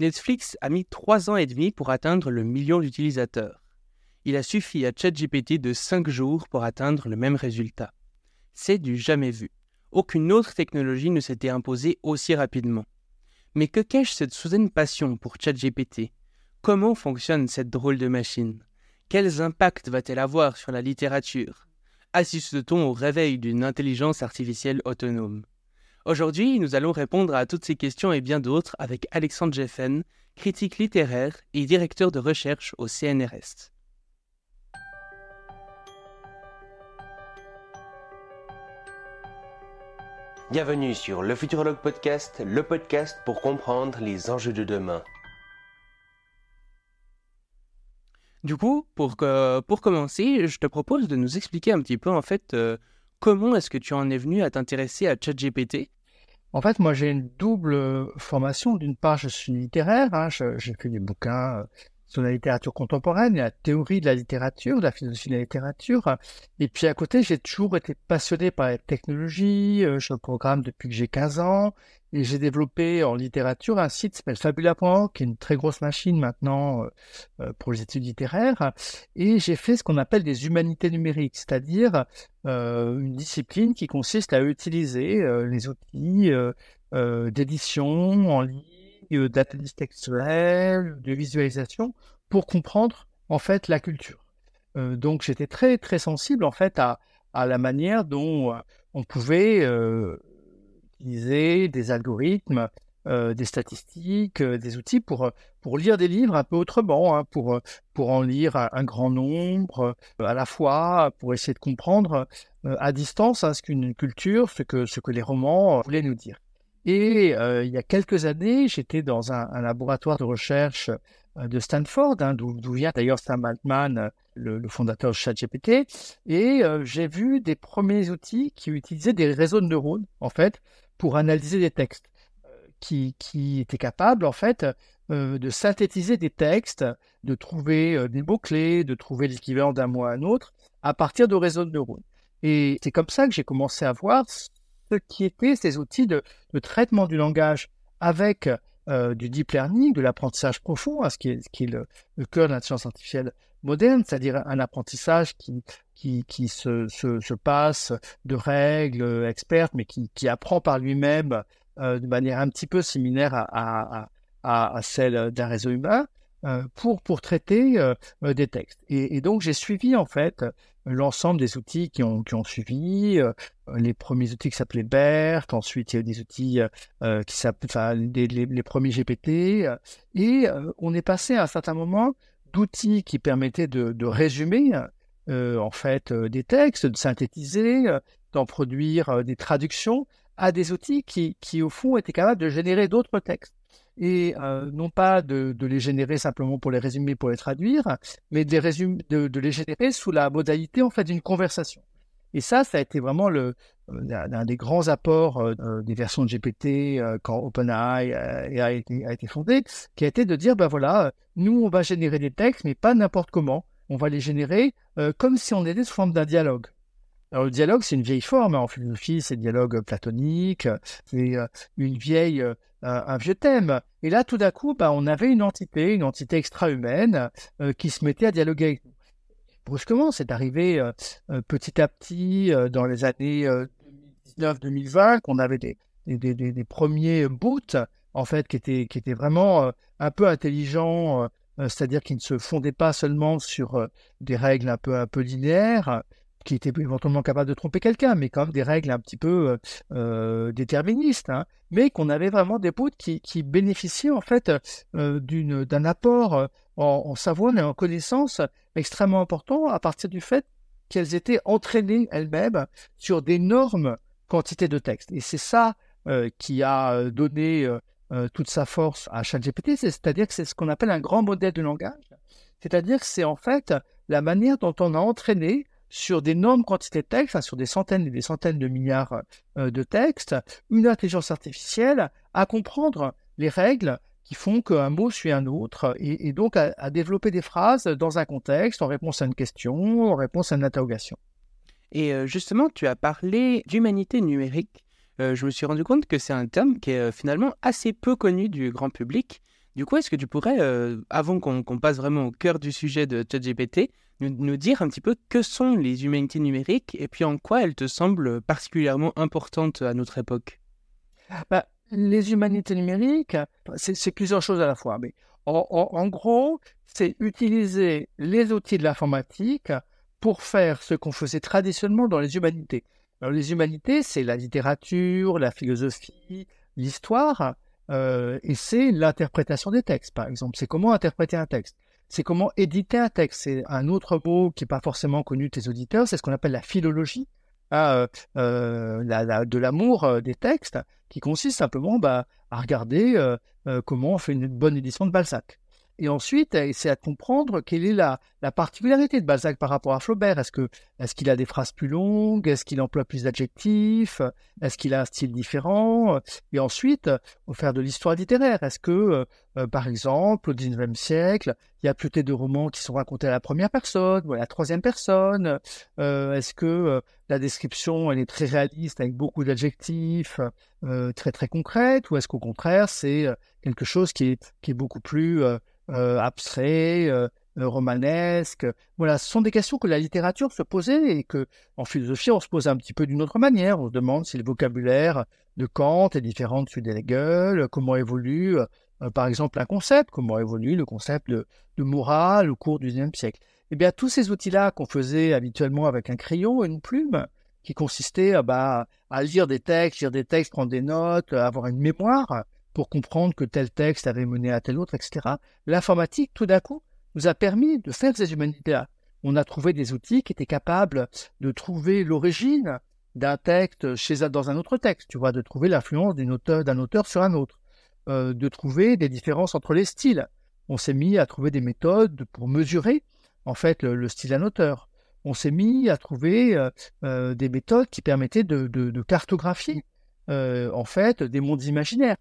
Netflix a mis 3 ans et demi pour atteindre le million d'utilisateurs. Il a suffi à ChatGPT de 5 jours pour atteindre le même résultat. C'est du jamais vu. Aucune autre technologie ne s'était imposée aussi rapidement. Mais que cache cette soudaine passion pour ChatGPT? Comment fonctionne cette drôle de machine? Quels impacts va-t-elle avoir sur la littérature? Assiste-t-on au réveil d'une intelligence artificielle autonome? Aujourd'hui, nous allons répondre à toutes ces questions et bien d'autres avec Alexandre Jeffen, critique littéraire et directeur de recherche au CNRS. Bienvenue sur le Futurologue Podcast, le podcast pour comprendre les enjeux de demain. Du coup, pour, pour commencer, je te propose de nous expliquer un petit peu en fait euh, comment est-ce que tu en es venu à t'intéresser à ChatGPT? En fait, moi j'ai une double formation. D'une part, je suis littéraire, hein, j'écris des bouquins euh, sur la littérature contemporaine, la théorie de la littérature, la philosophie de la littérature. Et puis à côté, j'ai toujours été passionné par la technologie. Euh, je programme depuis que j'ai 15 ans. Et j'ai développé en littérature un site qui s'appelle Fabula.org, qui est une très grosse machine maintenant euh, euh, pour les études littéraires. Et j'ai fait ce qu'on appelle des humanités numériques, c'est-à-dire une discipline qui consiste à utiliser les outils d'édition en ligne d'analyse textuelle, de visualisation, pour comprendre en fait la culture. Euh, donc j'étais très très sensible en fait à, à la manière dont euh, on pouvait euh, utiliser des algorithmes, des statistiques, des outils pour pour lire des livres un peu autrement, hein, pour pour en lire un, grand nombre à la fois, pour essayer de comprendre à distance hein, ce qu'une culture, ce que ce que les romans voulaient nous dire. Et euh, il y a quelques années, j'étais dans un, laboratoire de recherche euh, de Stanford, hein, d'où vient d'ailleurs Sam Altman, le, fondateur de ChatGPT, et euh, j'ai vu des premiers outils qui utilisaient des réseaux de neurones, en fait, pour analyser des textes, qui, qui étaient capables, en fait, de synthétiser des textes, de trouver des mots-clés, de trouver l'équivalent d'un mot à un autre, à partir de réseaux de neurones. Et c'est comme ça que j'ai commencé à voir ce qui étaient ces outils de, traitement du langage avec euh, du deep learning, de l'apprentissage profond, hein, ce qui est, le, cœur de science artificielle moderne, c'est-à-dire un apprentissage qui, se, se, se, passe de règles expertes, mais qui, apprend par lui-même euh, de manière un petit peu similaire à, celle d'un réseau humain. Euh, pour, traiter des textes. Et donc j'ai suivi en fait l'ensemble des outils qui ont, qui ont suivi, euh, les premiers outils qui s'appelaient BERT, ensuite il y a eu des outils euh, qui s'appellent, enfin, les, premiers GPT, euh, et on est passé à un certain moment d'outils qui permettaient de, de résumer en fait des textes, de synthétiser, d'en produire des traductions, à des outils qui, qui au fond étaient capables de générer d'autres textes et euh, non pas de, les générer simplement pour les résumer, pour les traduire, mais de les, de, les générer sous la modalité en fait d'une conversation. Et ça, ça a été vraiment le, euh, un des grands apports euh, des versions de GPT quand OpenAI a, été, a été fondé, qui a été de dire, ben voilà, nous, on va générer des textes, mais pas n'importe comment. On va les générer comme si on était sous forme d'un dialogue. Alors, le dialogue, c'est une vieille forme. Hein. En philosophie, c'est le dialogue platonique, c'est une vieille un vieux thème. Et là, tout d'un coup, bah, on avait une entité, une entité extra-humaine euh, qui se mettait à dialoguer avec nous. Brusquement, c'est arrivé euh, euh, petit à petit dans les années 2019-2020 qu'on avait des, premiers boots, en fait, qui étaient, vraiment un peu intelligents, c'est-à-dire qui ne se fondaient pas seulement sur des règles un peu linéaires, qui était éventuellement capable de tromper quelqu'un, mais quand même des règles un petit peu euh, euh déterministes, hein, mais qu'on avait vraiment des potes qui, bénéficiaient en fait euh, d'un apport en, en, savoir et en connaissance extrêmement important à partir du fait qu'elles étaient entraînées elles-mêmes sur d'énormes quantités de textes. Et c'est ça qui a donné toute sa force à ChatGPT, c'est-à-dire que c'est ce qu'on appelle un grand modèle de langage, c'est-à-dire que c'est en fait la manière dont on a entraîné sur d'énormes quantités de textes, sur des centaines et des centaines de milliards euh, de textes, une intelligence artificielle à comprendre les règles qui font qu'un mot suit un autre, et, donc à, développer des phrases dans un contexte, en réponse à une question, en réponse à une interrogation. Et euh, justement, tu as parlé d'humanité numérique. Euh, je me suis rendu compte que c'est un terme qui est finalement assez peu connu du grand public. Du coup, est-ce que tu pourrais, euh, avant qu'on passe vraiment au cœur du sujet de ChatGPT, nous, nous, dire un petit peu que sont les humanités numériques et puis en quoi elles te semblent particulièrement importantes à notre époque? Bah, Les humanités numériques, c'est plusieurs choses à la fois. Mais en, gros, c'est utiliser les outils de l'informatique pour faire ce qu'on faisait traditionnellement dans les humanités. Les humanités, c'est la littérature, la philosophie, l'histoire, euh, et c'est l'interprétation des textes, par exemple. C'est comment interpréter un texte. C'est comment éditer un texte. C'est un autre mot qui n'est pas forcément connu de tes auditeurs, c'est ce qu'on appelle la philologie, hein, euh, la, de l'amour euh, des textes, qui consiste simplement bah, à regarder euh, comment on fait une bonne édition de Balzac et ensuite essayer à comprendre quelle est la, la, particularité de Balzac par rapport à Flaubert. Est-ce qu'il a des phrases plus longues? Est-ce qu'il emploie plus d'adjectifs? Est-ce qu'il a un style différent? Et ensuite, faire de l'histoire littéraire. Est-ce que, euh, euh, par exemple, au XIXe siècle, il y a peut-être de romans qui sont racontés à la première personne ou à la troisième personne euh, Est-ce que la description elle est très réaliste avec beaucoup d'adjectifs très très concrètes ou est-ce qu'au contraire c'est quelque chose qui est, beaucoup plus euh, abstrait, euh, euh, romanesque? Voilà, ce sont des questions que la littérature se posait et que en philosophie on se pose un petit peu d'une autre manière. On se demande si le vocabulaire de Kant est différent de celui d'Hegel, comment évolue par exemple un concept, comment évolue le concept de, morale au cours du XIXe siècle. Eh bien, tous ces outils-là qu'on faisait habituellement avec un crayon et une plume, qui consistaient bah, à lire des textes, lire des textes, prendre des notes, avoir une mémoire, pour comprendre que tel texte avait mené à tel autre, etc. L'informatique, tout d'un coup, nous a permis de faire ces humanités-là. On a trouvé des outils qui étaient capables de trouver l'origine d'un texte dans un autre texte, tu vois, de trouver l'influence d'un auteur sur un autre, euh, de trouver des différences entre les styles. On s'est mis à trouver des méthodes pour mesurer en fait le, style d'un auteur. On s'est mis à trouver euh, euh, des méthodes qui permettaient de, cartographier en fait des mondes imaginaires.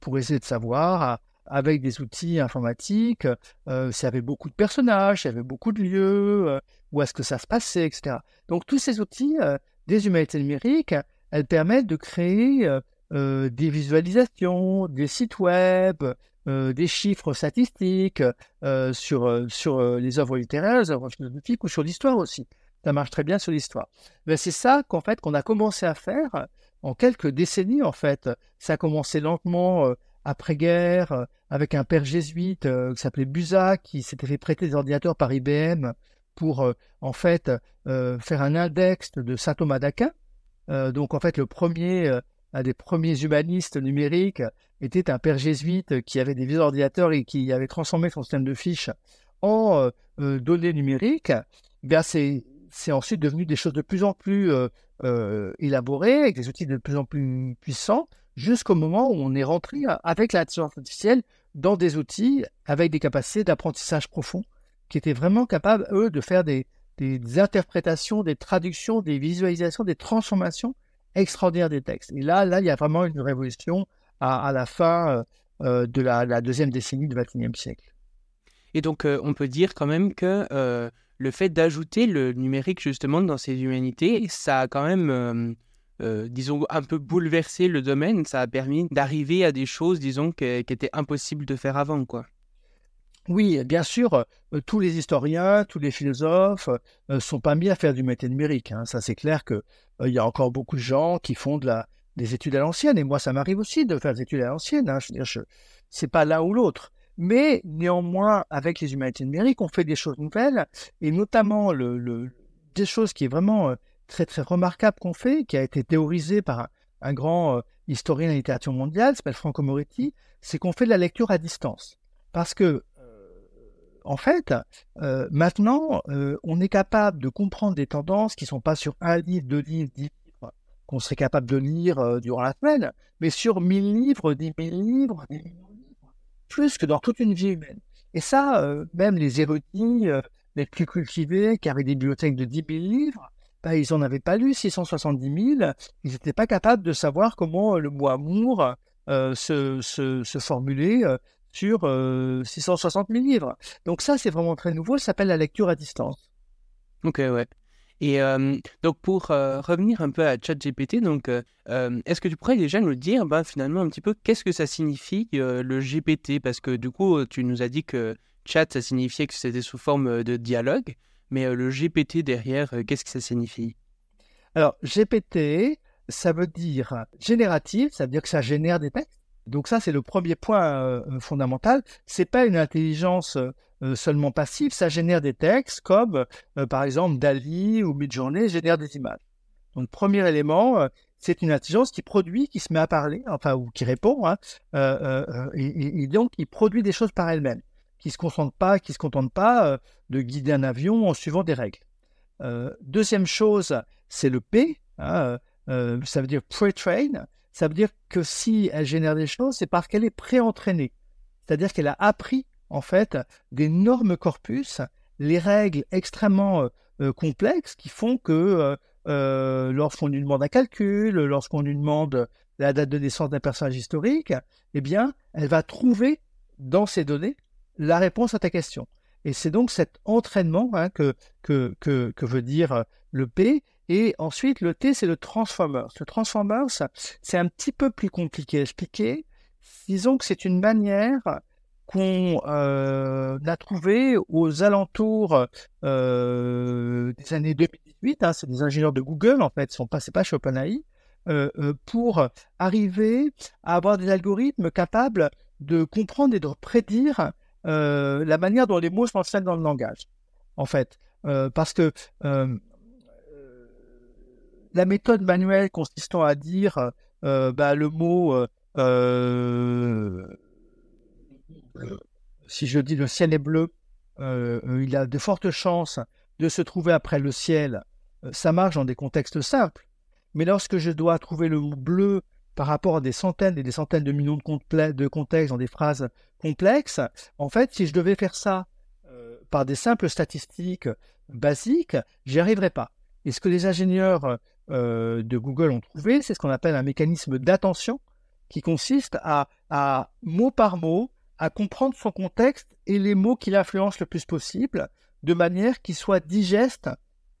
Pour essayer de savoir avec des outils informatiques s'il y avait beaucoup de personnages, s'il y avait beaucoup de lieux, où est-ce que ça se passait, etc. Donc tous ces outils des humanités numériques, elles permettent de créer des visualisations, des sites web, des chiffres statistiques sur, sur les œuvres littéraires, les œuvres philosophiques ou sur l'histoire aussi. Ça marche très bien sur l'histoire. Mais c'est ça qu'en fait qu'on a commencé à faire en quelques décennies, en fait. Ça a commencé lentement euh, après-guerre euh, avec un père jésuite euh, qui s'appelait Buza, qui s'était fait prêter des ordinateurs par IBM pour, en fait, faire un index de saint Thomas d'Aquin. donc, en fait, le premier, un des premiers humanistes numériques était un père jésuite qui avait des vieux ordinateurs et qui avait transformé son système de fiches en données numériques. Eh bien, c'est c'est ensuite devenu des choses de plus en plus euh, euh, élaborées, avec des outils de plus en plus puissants, jusqu'au moment où on est rentré avec l'intelligence artificielle dans des outils avec des capacités d'apprentissage profond, qui étaient vraiment capables, eux, de faire des, interprétations, des traductions, des visualisations, des transformations extraordinaires des textes. Et là, là, il y a vraiment une révolution à, la fin euh, de la, deuxième décennie du XXIe siècle. Et donc, on peut dire quand même que le fait d'ajouter le numérique justement dans ces humanités, ça a quand même, euh, euh, disons, un peu bouleversé le domaine. Ça a permis d'arriver à des choses, disons, qui étaient impossibles de faire avant, quoi. Oui, bien sûr, euh, tous les historiens, tous les philosophes ne sont pas mis à faire du métier numérique. Hein. Ça, c'est clair qu'il il y a encore beaucoup de gens qui font des études à l'ancienne. Et moi, ça m'arrive aussi de faire des études à l'ancienne. Hein. C'est pas l'un ou l'autre. Mais néanmoins, avec les humanités numériques, on fait des choses nouvelles, et notamment des choses qui est vraiment euh, très très remarquable qu'on fait, qui a été théorisé par un, grand euh, historien de la littérature mondiale, s'appelle Franco Moretti, c'est qu'on fait de la lecture à distance. Parce que, euh, en fait, maintenant, on est capable de comprendre des tendances qui ne sont pas sur un livre, deux livres, dix livres, qu'on serait capable de lire durant la semaine, mais sur mille livres, dix mille livres, des plus que dans toute une vie humaine. Et ça, euh, même les érudits euh, les plus cultivés, qui avaient des bibliothèques de 10 000 livres, bah, ils n'en avaient pas lu 670 000. Ils n'étaient pas capables de savoir comment le mot amour euh, se, se, sur 660 000 livres. Donc ça, c'est vraiment très nouveau. Ça s'appelle la lecture à distance. Ok, ouais. Et donc pour revenir un peu à ChatGPT, donc est-ce que tu pourrais déjà nous dire ben, finalement un petit peu qu'est-ce que ça signifie le GPT Parce que du coup, tu nous as dit que chat, ça signifiait que c'était sous forme de dialogue, mais le GPT derrière, qu'est-ce que ça signifie? Alors GPT, ça veut dire génératif, ça veut dire que ça génère des textes. Donc ça, c'est le premier point fondamental. C'est pas une intelligence euh, seulement passif, ça génère des textes comme, euh, par exemple, Dali ou Midjourney génère des images. Donc, premier élément, euh, c'est une intelligence qui produit, qui se met à parler, enfin, ou qui répond, hein, et, donc qui produit des choses par elle-même, qui se concentre pas, qui se contente pas de guider un avion en suivant des règles. deuxième chose, c'est le P, hein, ça veut dire pre-train, ça veut dire que si elle génère des choses, c'est parce qu'elle est pré-entraînée, c'est-à-dire qu'elle a appris en fait d'énormes corpus, les règles extrêmement euh, euh, complexes qui font que euh, lorsqu'on lui demande un calcul, lorsqu'on lui demande la date de naissance d'un personnage historique, eh bien, elle va trouver dans ces données la réponse à ta question. Et c'est donc cet entraînement hein, que, veut dire le P. Et ensuite, le T, c'est le transformer. Le transformer, c'est un petit peu plus compliqué à expliquer. Disons que c'est une manière qu'on euh, a trouvé aux alentours euh, des années 2018, hein, c'est des ingénieurs de Google en fait, sont passés pas chez OpenAI, euh, pour arriver à avoir des algorithmes capables de comprendre et de prédire la manière dont les mots s'enseignent dans le langage. En fait, parce que la méthode manuelle consistant à dire bah, le mot si je dis le ciel est bleu, euh, euh, il a de fortes chances de se trouver après le ciel. Euh, ça marche dans des contextes simples. Mais lorsque je dois trouver le mot bleu par rapport à des centaines et des centaines de millions de, de contextes dans des phrases complexes, en fait, si je devais faire ça par des simples statistiques basiques, j'y arriverais pas. Et ce que les ingénieurs de Google ont trouvé, c'est ce qu'on appelle un mécanisme d'attention qui consiste à, mot par mot à comprendre son contexte et les mots qui l'influencent le plus possible, de manière qu'ils soient digestes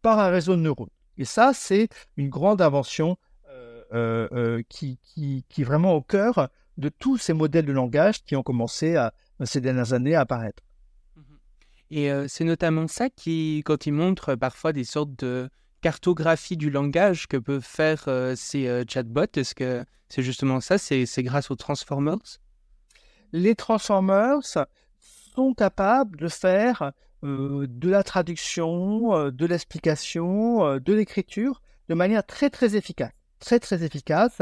par un réseau de neurones. Et ça, c'est une grande invention euh, euh, euh, qui, qui, qui, est vraiment au cœur de tous ces modèles de langage qui ont commencé à, ces dernières années à apparaître. Et c'est notamment ça qui, quand il montre parfois des sortes de cartographie du langage que peuvent faire ces chatbots, est-ce que c'est justement ça? C'est grâce aux transformers? Les Transformers sont capables de faire euh, de la traduction, euh, de l'explication, euh, de l'écriture de manière très très efficace. Très très efficace.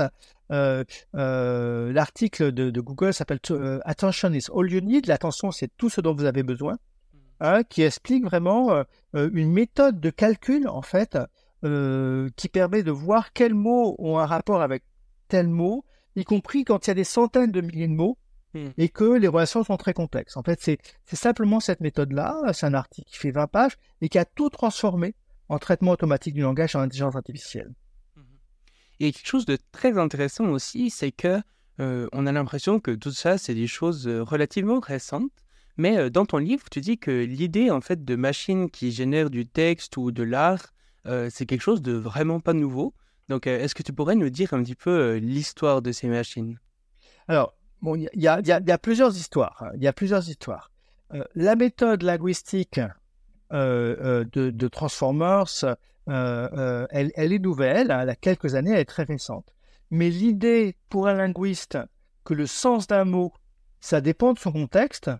L'article de, Google s'appelle Attention is all you need. L'attention, c'est tout ce dont vous avez besoin. Hein, qui explique vraiment une méthode de calcul en fait qui permet de voir quels mots ont un rapport avec tel mot, y compris quand il y a des centaines de milliers de mots Hmm. et que les relations sont très complexes. En fait, c'est simplement cette méthode-là, c'est un article qui fait 20 pages et qui a tout transformé en traitement automatique du langage en intelligence artificielle. Et quelque chose de très intéressant aussi, c'est que euh, on a l'impression que tout ça, c'est des choses euh, relativement récentes. Mais euh, dans ton livre, tu dis que l'idée en fait de machines qui génèrent du texte ou de l'art, c'est quelque chose de vraiment pas nouveau. Donc, est-ce que tu pourrais nous dire un petit peu l'histoire de ces machines? Alors, Bon, il y, a, plusieurs histoires. Hein. Il y a plusieurs histoires. Euh, la méthode linguistique euh, euh, de, Transformers, elle, est nouvelle. Hein. Elle a quelques années, elle est très récente. Mais l'idée pour un linguiste que le sens d'un mot, ça dépend de son contexte,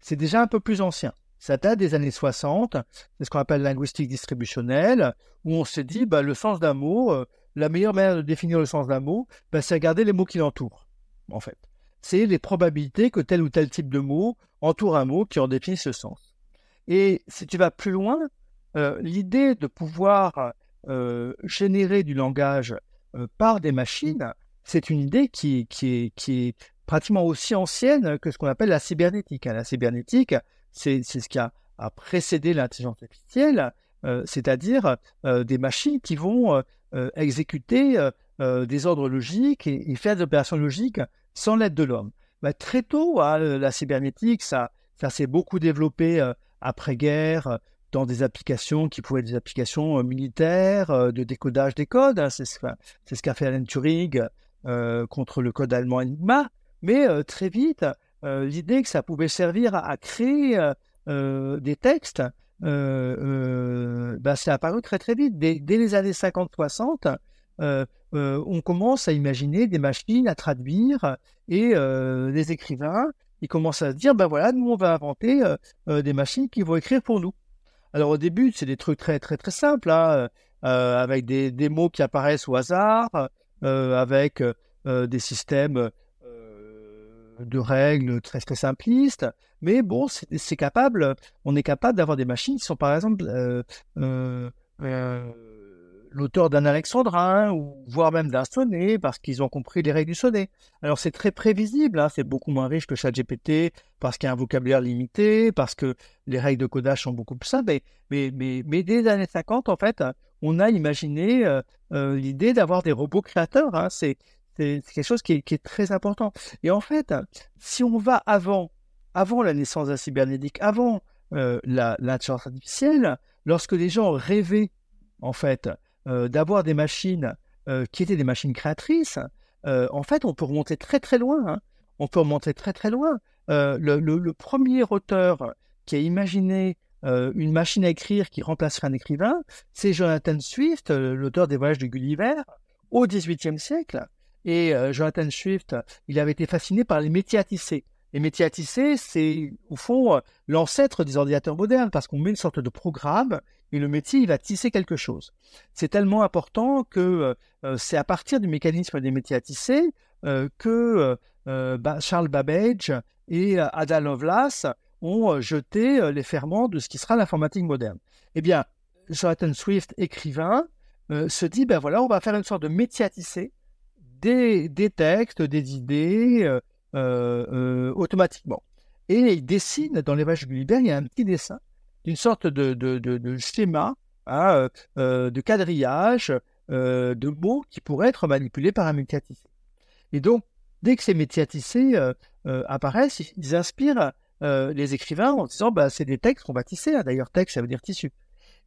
c'est déjà un peu plus ancien. Ça date des années 60, c'est ce qu'on appelle linguistique distributionnelle, où on s'est dit, bah, le sens d'un mot, la meilleure manière de définir le sens d'un mot, bah, c'est regarder les mots qui l'entourent, en fait c'est les probabilités que tel ou tel type de mot entoure un mot qui en définit ce sens. Et si tu vas plus loin, euh, l'idée de pouvoir euh, générer du langage euh, par des machines, c'est une idée qui, est, pratiquement aussi ancienne que ce qu'on appelle la cybernétique. La cybernétique, c'est ce qui a, précédé l'intelligence artificielle, c'est-à-dire des machines qui vont exécuter des ordres logiques et, faire des opérations logiques sans l'aide de l'homme. Bah, très tôt, hein, la cybernétique, ça, s'est beaucoup développé euh, après-guerre, dans des applications qui pouvaient être des applications militaires, de décodage des codes. Hein, c'est ce qu'a fait Alan Turing contre le code allemand Enigma. Mais très vite, l'idée que ça pouvait servir à, créer des textes, bah, c'est apparu très très vite. Dès, les années 50-60, on commence à imaginer des machines à traduire et les écrivains, ils commencent à se dire, ben voilà, nous on va inventer des machines qui vont écrire pour nous. Alors au début, c'est des trucs très très très simples, hein, avec des, mots qui apparaissent au hasard, avec des systèmes de règles très très simplistes, mais bon, c'est capable, on est capable d'avoir des machines qui sont par exemple l'auteur d'un alexandrin ou voire même d'un sonnet parce qu'ils ont compris les règles du sonnet. Alors c'est très prévisible, hein, c'est beaucoup moins riche que ChatGPT parce qu'il y a un vocabulaire limité, parce que les règles de codage sont beaucoup plus simples. Mais, mais, mais, dès les années 50, en fait, on a imaginé euh, euh, l'idée d'avoir des robots créateurs. Hein. Quelque chose qui est, très important. Et en fait, si on va avant, avant la naissance de la cybernétique, avant euh, l'intelligence artificielle, lorsque les gens rêvaient en fait euh, d'avoir des machines euh, qui étaient des machines créatrices, en fait, on peut remonter très très loin. Hein. On peut remonter très très loin. Le, premier auteur qui a imaginé une machine à écrire qui remplacerait un écrivain, c'est Jonathan Swift, l'auteur des Voyages de Gulliver, au XVIIIe siècle. Et Jonathan Swift, il avait été fasciné par les métiers à tisser. Les métiers à tisser, c'est au fond l'ancêtre des ordinateurs modernes parce qu'on met une sorte de programme et le métier, il va tisser quelque chose. C'est tellement important que euh, euh, c'est à partir du mécanisme des métiers à tisser euh, que Charles Babbage et Ada Lovelace ont jeté les ferments de ce qui sera l'informatique moderne. Eh bien, Jonathan Swift, écrivain, se dit, ben voilà, on va faire une sorte de métier à tisser des, textes, des idées, automatiquement. Et il dessine dans les vaches de Gulliver, il y a un petit dessin une sorte de, schéma, hein, euh, euh, de quadrillage euh, de mots qui pourraient être manipulés par un métier Et donc, dès que ces métiers apparaissent, ils inspirent les écrivains en disant bah, c'est des textes qu'on va tisser. Hein. D'ailleurs, texte, ça veut dire tissu.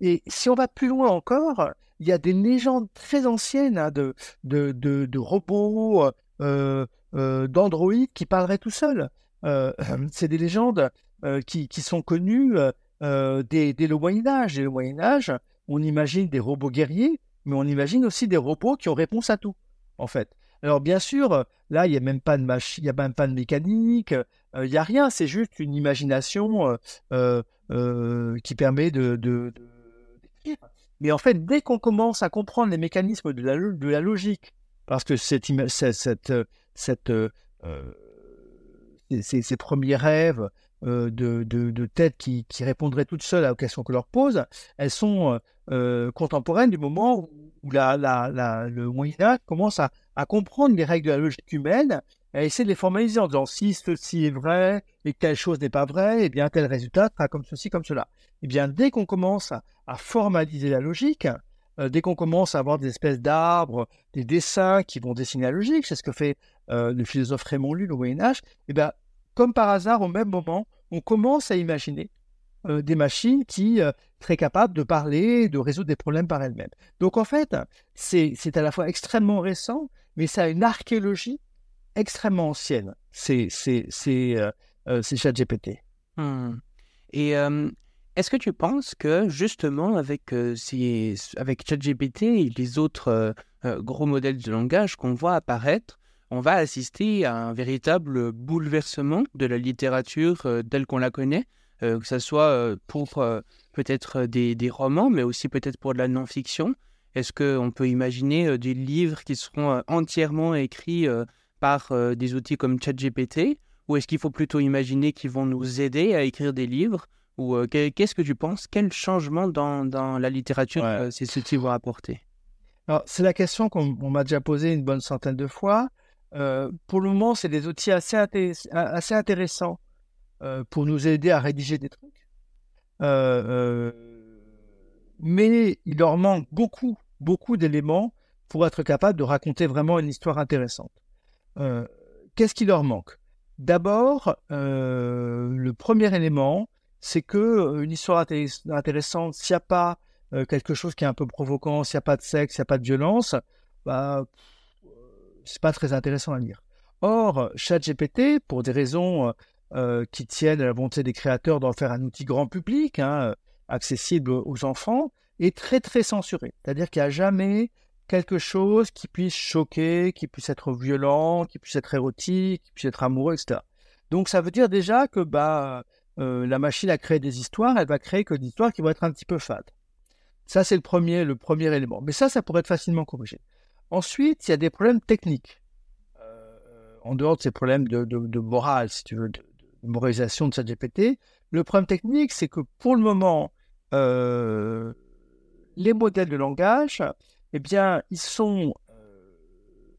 Et si on va plus loin encore, il y a des légendes très anciennes hein, de, de, robots, d'androïdes qui parleraient tout seuls. c'est des légendes qui, qui, sont connues euh, dès, le Moyen Âge. Dès le Moyen Âge, on imagine des robots guerriers, mais on imagine aussi des robots qui ont réponse à tout, en fait. Alors bien sûr, là, il n'y a même pas de machine, il a même pas de mécanique, euh, il n'y a rien, c'est juste une imagination euh, qui permet de, de, Mais en fait, dès qu'on commence à comprendre les mécanismes de la, logique, parce que ces, premiers rêves euh, de, de, têtes qui, répondraient toutes seules aux questions que leur pose, elles sont euh, euh, contemporaines du moment où le Moyen Âge commence à, comprendre les règles de la logique humaine et essayer de les formaliser en disant si ceci est vrai et telle chose n'est pas vraie, et eh bien tel résultat sera comme ceci, comme cela. Et eh bien dès qu'on commence à, formaliser la logique, dès qu'on commence à avoir des espèces d'arbres, des dessins qui vont dessiner la logique, c'est ce que fait le philosophe Raymond Lull au Moyen Âge, et eh bien comme par hasard, au même moment, on commence à imaginer euh, des machines qui euh, seraient capables de parler, de résoudre des problèmes par elles-mêmes. Donc en fait, c'est à la fois extrêmement récent, mais ça a une archéologie extrêmement ancienne. C'est euh, ChatGPT. Mmh. Et est-ce que tu penses que justement avec, avec ChatGPT et les autres gros modèles de langage qu'on voit apparaître, on va assister à un véritable bouleversement de la littérature euh, telle qu'on la connaît, euh, que ce soit euh, pour peut-être des, romans, mais aussi peut-être pour de la non-fiction? Est-ce qu'on peut imaginer des livres qui seront entièrement écrits par des outils comme ChatGPT Ou est-ce qu'il faut plutôt imaginer qu'ils vont nous aider à écrire des livres Ou qu'est-ce que tu penses? Quel changement dans, la littérature ces outils vont apporter? C'est la question qu'on m'a déjà posée une bonne centaine de fois. Euh, pour le moment, c'est des outils assez, assez intéressants euh, pour nous aider à rédiger des trucs. Euh, mais il leur manque beaucoup, beaucoup d'éléments pour être capable de raconter vraiment une histoire intéressante. Qu'est-ce qui leur manque? D'abord, le premier élément, c'est que une histoire intéressante, s'il n'y a pas quelque chose qui est un peu provoquant, s'il n'y a pas de sexe, s'il n'y a pas de violence, bah, c'est pas très intéressant à lire. Or, ChatGPT, pour des raisons qui tiennent à la volonté des créateurs d'en faire un outil grand public, hein, accessible aux enfants, est très très censuré. C'est-à-dire qu'il n'y a jamais quelque chose qui puisse choquer, qui puisse être violent, qui puisse être érotique, qui puisse être amoureux, etc. Donc ça veut dire déjà que bah, euh, la machine a créé des histoires, elle va créer que des histoires qui vont être un petit peu fades. Ça, c'est le premier, le premier élément. Mais ça, ça pourrait être facilement corrigé. Ensuite, il y a des problèmes techniques. Euh, en dehors de ces problèmes de, morale, si tu veux, de, moralisation de GPT, le problème technique, c'est que pour le moment, euh, les modèles de langage, eh bien, ils sont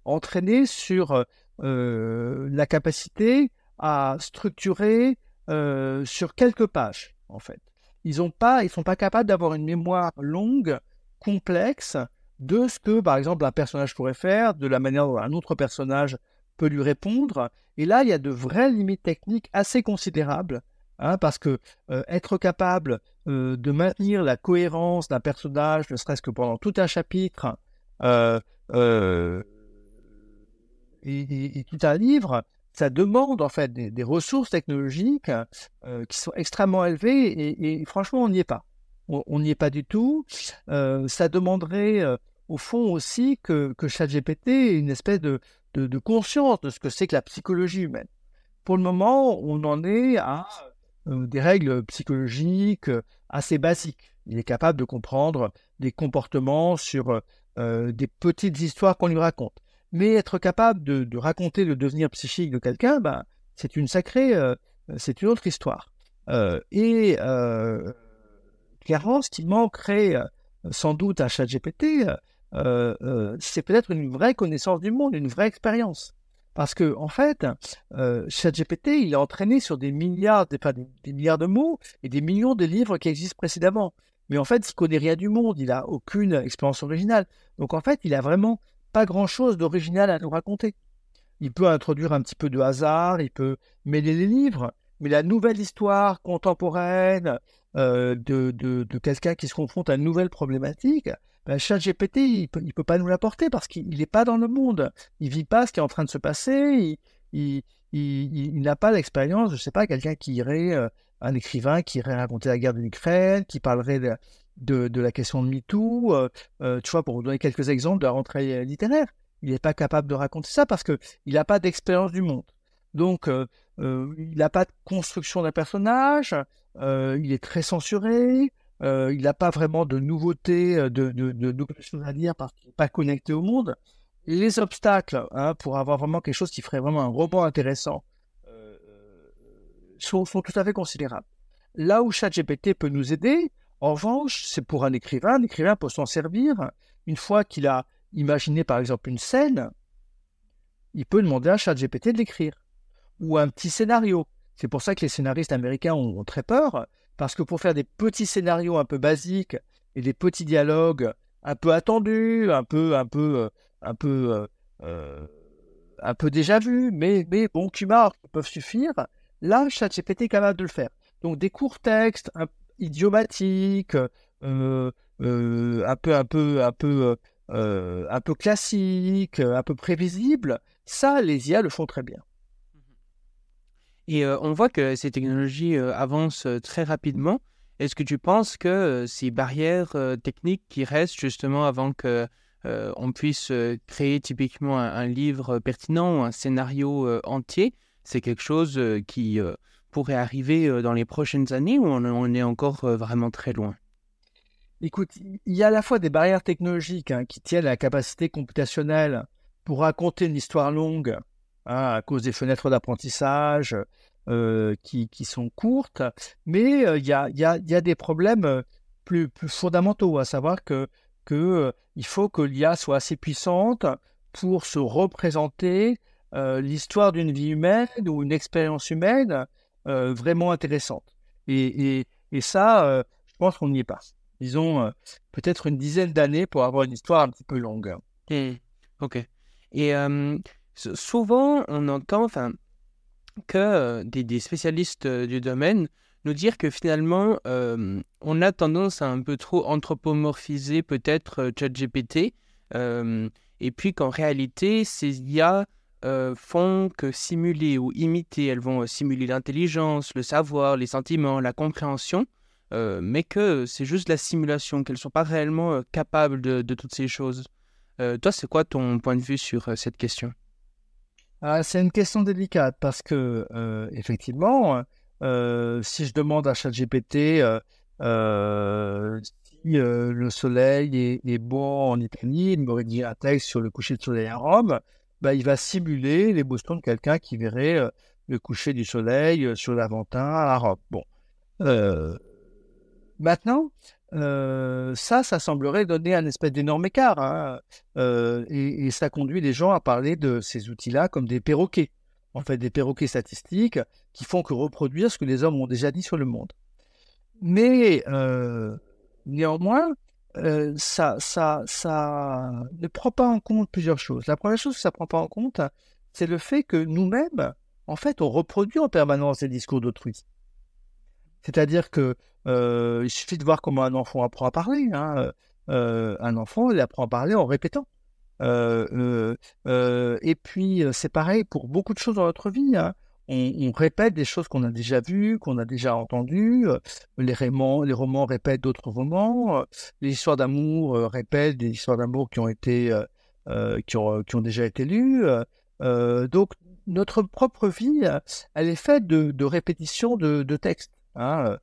entraînés sur la capacité à structurer euh, sur quelques pages, en fait. Ils ne pas, sont pas capables d'avoir une mémoire longue, complexe, de ce que, par exemple, un personnage pourrait faire, de la manière dont un autre personnage peut lui répondre. Et là, il y a de vraies limites techniques assez considérables, hein, parce que euh, être capable euh, de maintenir la cohérence d'un personnage, ne serait-ce que pendant tout un chapitre, et, tout un livre, ça demande en fait des, ressources technologiques euh, qui sont extrêmement élevées et, franchement, on n'y est pas. On n'y est pas du tout. Euh, ça demanderait euh, au fond aussi que, que ChatGPT ait une espèce de, conscience de ce que c'est que la psychologie humaine. Pour le moment, on en est à des règles psychologiques assez basiques. Il est capable de comprendre des comportements sur des petites histoires qu'on lui raconte. Mais être capable de, raconter le devenir psychique de quelqu'un, ben, c'est une sacrée, euh, c'est une autre histoire. Euh, et euh, clairement, ce qui manquerait sans doute à ChatGPT, c'est peut-être une vraie connaissance du monde, une vraie expérience. Parce que, en fait, ChatGPT, il est entraîné sur des milliards, des, des, milliards de mots et des millions de livres qui existent précédemment. Mais en fait, il connaît rien du monde, il n'a aucune expérience originale. Donc, en fait, il a vraiment pas grand-chose d'original à nous raconter. Il peut introduire un petit peu de hasard, il peut mêler les livres, mais la nouvelle histoire contemporaine euh, de, de, quelqu'un qui se confronte à une nouvelle problématique, ben, ChatGPT, il ne peut, pas nous l'apporter parce qu'il n'est pas dans le monde. Il vit pas ce qui est en train de se passer. Il, n'a pas l'expérience, je ne sais pas, quelqu'un qui irait, euh, un écrivain qui irait raconter la guerre de l'Ukraine, qui parlerait de, la question de MeToo, euh, euh, tu vois, pour vous donner quelques exemples de la rentrée littéraire. Il n'est pas capable de raconter ça parce qu'il n'a pas d'expérience du monde. Donc, il n'a pas de construction d'un personnage, il est très censuré, il n'a pas vraiment de nouveautés, de, de, choses à dire parce qu'il n'est pas connecté au monde. Les obstacles hein, pour avoir vraiment quelque chose qui ferait vraiment un roman intéressant sont, sont tout à fait considérables. Là où ChatGPT peut nous aider, en revanche, c'est pour un écrivain, l'écrivain peut s'en servir. Une fois qu'il a imaginé par exemple une scène, il peut demander à ChatGPT de l'écrire. Ou un petit scénario. C'est pour ça que les scénaristes américains ont, très peur, parce que pour faire des petits scénarios un peu basiques et des petits dialogues un peu attendus, un peu, euh, euh, euh, déjà vus, mais, bon, qui peuvent suffire. Là, ChatGPT est capable de le faire. Donc des courts textes, un, idiomatique, euh, un peu, un peu, un peu, un peu classique, un peu prévisible, ça, les IA le font très bien. Et on voit que ces technologies avancent très rapidement. Est-ce que tu penses que ces barrières techniques qui restent justement avant que on puisse créer typiquement un, livre pertinent ou un scénario entier, c'est quelque chose qui pourrait arriver euh, dans les prochaines années ou on, est encore euh, vraiment très loin? Écoute, il y a à la fois des barrières technologiques hein, qui tiennent à la capacité computationnelle pour raconter une histoire longue hein, à cause des fenêtres d'apprentissage euh, qui, sont courtes, mais il y, a, des problèmes plus, fondamentaux, à savoir que, il faut que l'IA soit assez puissante pour se représenter l'histoire d'une vie humaine ou une expérience humaine euh, vraiment intéressante. Et, ça, euh, je pense qu'on n'y est pas. Disons, euh, peut-être une dizaine d'années pour avoir une histoire un petit peu longue. Mmh. Ok. Et souvent, on entend enfin, que des, des, spécialistes du domaine nous dire que finalement, euh, on a tendance à un peu trop anthropomorphiser peut-être euh, ChatGPT, euh, et puis qu'en réalité, ces IA font que simuler ou imiter, elles vont simuler l'intelligence, le savoir, les sentiments, la compréhension, mais que c'est juste la simulation, qu'elles ne sont pas réellement capables de, toutes ces choses. toi, c'est quoi ton point de vue sur cette question? C'est une question délicate parce que, effectivement, euh, si je demande à ChatGPT euh, euh, si le soleil est, beau en Italie, il me rédige un texte sur le coucher de soleil à Rome, bah, il va simuler l'émotion de quelqu'un qui verrait le coucher du soleil sur l'Aventin à Rome. Bon. maintenant, ça, ça semblerait donner un espèce d'énorme écart. Hein, et, et, ça conduit les gens à parler de ces outils-là comme des perroquets en fait des perroquets statistiques qui font que reproduire ce que les hommes ont déjà dit sur le monde. Mais euh, néanmoins, euh, ça, ça, ça ne prend pas en compte plusieurs choses. La première chose que ça ne prend pas en compte, c'est le fait que nous-mêmes, en fait, on reproduit en permanence les discours d'autrui. C'est-à-dire que euh, il suffit de voir comment un enfant apprend à parler. Hein. un enfant, il apprend à parler en répétant. Euh, euh, euh, et puis, c'est pareil pour beaucoup de choses dans notre vie. Hein. On, répète des choses qu'on a déjà vues, qu'on a déjà entendues. Les, romans, les romans répètent d'autres romans. Les histoires d'amour répètent des histoires d'amour qui ont été, qui, ont, déjà été lues. donc, notre propre vie, elle est faite de, répétitions de textes. Hein.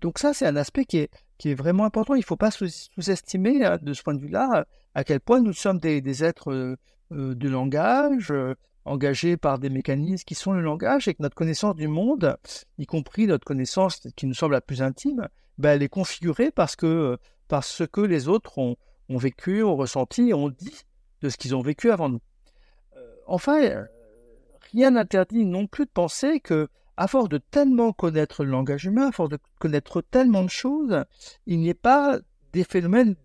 donc ça, c'est un aspect qui est, vraiment important. Il ne faut pas sous-estimer hein, de ce point de vue-là à quel point nous sommes des, êtres euh, euh, de langage, euh, engagés par des mécanismes qui sont le langage, et que notre connaissance du monde, y compris notre connaissance qui nous semble la plus intime, ben, elle est configurée parce que, parce que les autres ont, ont vécu, ont ressenti ont dit de ce qu'ils ont vécu avant nous. enfin, rien n'interdit non plus de penser que à force de tellement connaître le langage humain, à force de connaître tellement de choses, il n'y a pas des phénomènes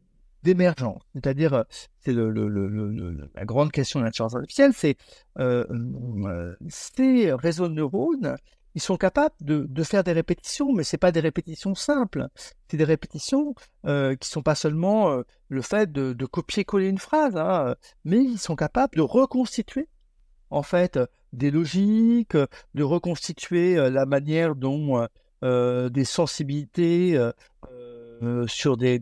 d'émergence. C'est-à-dire, euh, c'est la grande question de l'intelligence artificielle, c'est euh, euh, ces réseaux de neurones, ils sont capables de, faire des répétitions, mais ce pas des répétitions simples. C'est des répétitions qui ne sont pas seulement le fait de, copier-coller une phrase, hein, mais ils sont capables de reconstituer en fait des logiques, de reconstituer la manière dont des sensibilités sur des,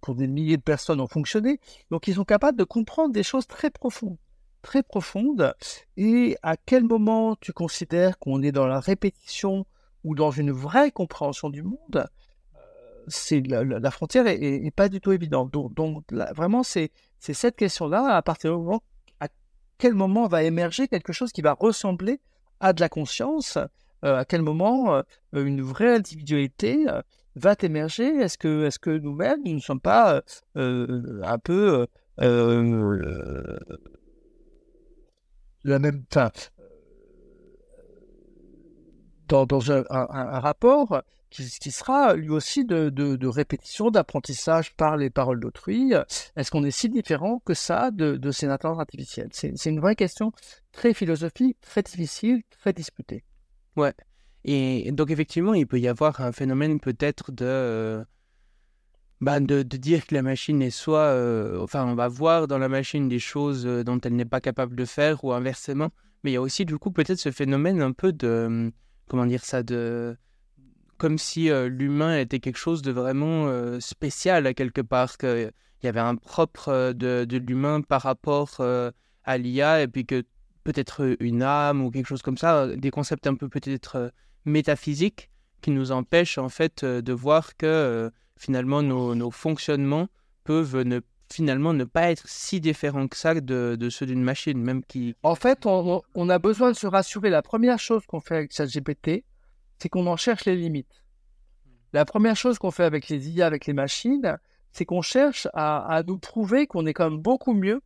pour des milliers de personnes ont fonctionné. Donc ils sont capables de comprendre des choses très profondes, très profondes. Et à quel moment tu considères qu'on est dans la répétition ou dans une vraie compréhension du monde c'est la, frontière est, pas du tout évidente. Donc vraiment, c'est cette question-là, à partir du moment quel moment va émerger quelque chose qui va ressembler à de la conscience euh, À quel moment euh, une vraie individualité euh, va émerger? Est-ce que, est que nous-mêmes, nous ne sommes pas un peu la même, dans un, rapport qui, sera lui aussi de, répétition, d'apprentissage par les paroles d'autrui. Est-ce qu'on est si différent que ça de, ces intelligences artificielles? C'est une vraie question très philosophique, très difficile, très disputée. Ouais. Et donc effectivement, il peut y avoir un phénomène peut-être de, bah, de, dire que la machine est soit... Euh, enfin, on va voir dans la machine des choses euh, dont elle n'est pas capable de faire ou inversement. Mais il y a aussi du coup peut-être ce phénomène un peu de... Comment dire ça de comme si euh, l'humain était quelque chose de vraiment euh, spécial à quelque part, qu'il y avait un propre euh, de, l'humain par rapport à l'IA, et puis que peut-être une âme ou quelque chose comme ça, des concepts un peu peut-être métaphysiques qui nous empêchent en fait de voir que finalement nos, fonctionnements peuvent ne finalement ne pas être si différents que ça de, ceux d'une machine, même qui... En fait, on, on, a besoin de se rassurer. La première chose qu'on fait avec ChatGPT, c'est qu'on en cherche les limites. La première chose qu'on fait avec les IA, avec les machines, c'est qu'on cherche à, nous prouver qu'on est quand même beaucoup mieux,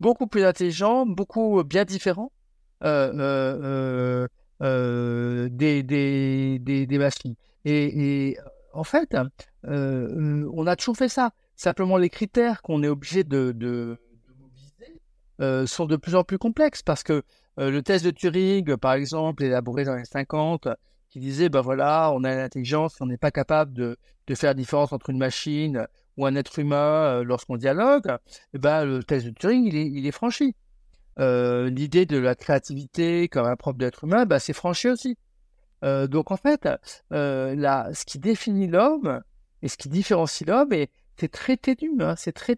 beaucoup plus intelligent, beaucoup bien différent euh, euh, euh, des, machines. Et, en fait, on a toujours fait ça. Simplement, les critères qu'on est obligé de, de, mobiliser sont de plus en plus complexes parce que le test de Turing, par exemple, élaboré dans les 50, disait, ben voilà, on a l'intelligence, on n'est pas capable de, de, faire la différence entre une machine ou un être humain lorsqu'on dialogue, et eh ben, le test de Turing, il est, il est franchi. L'idée de la créativité comme un propre d'être humain, ben, c'est franchi aussi. donc en fait, là, ce qui définit l'homme et ce qui différencie l'homme, c'est très ténu, hein, c'est très.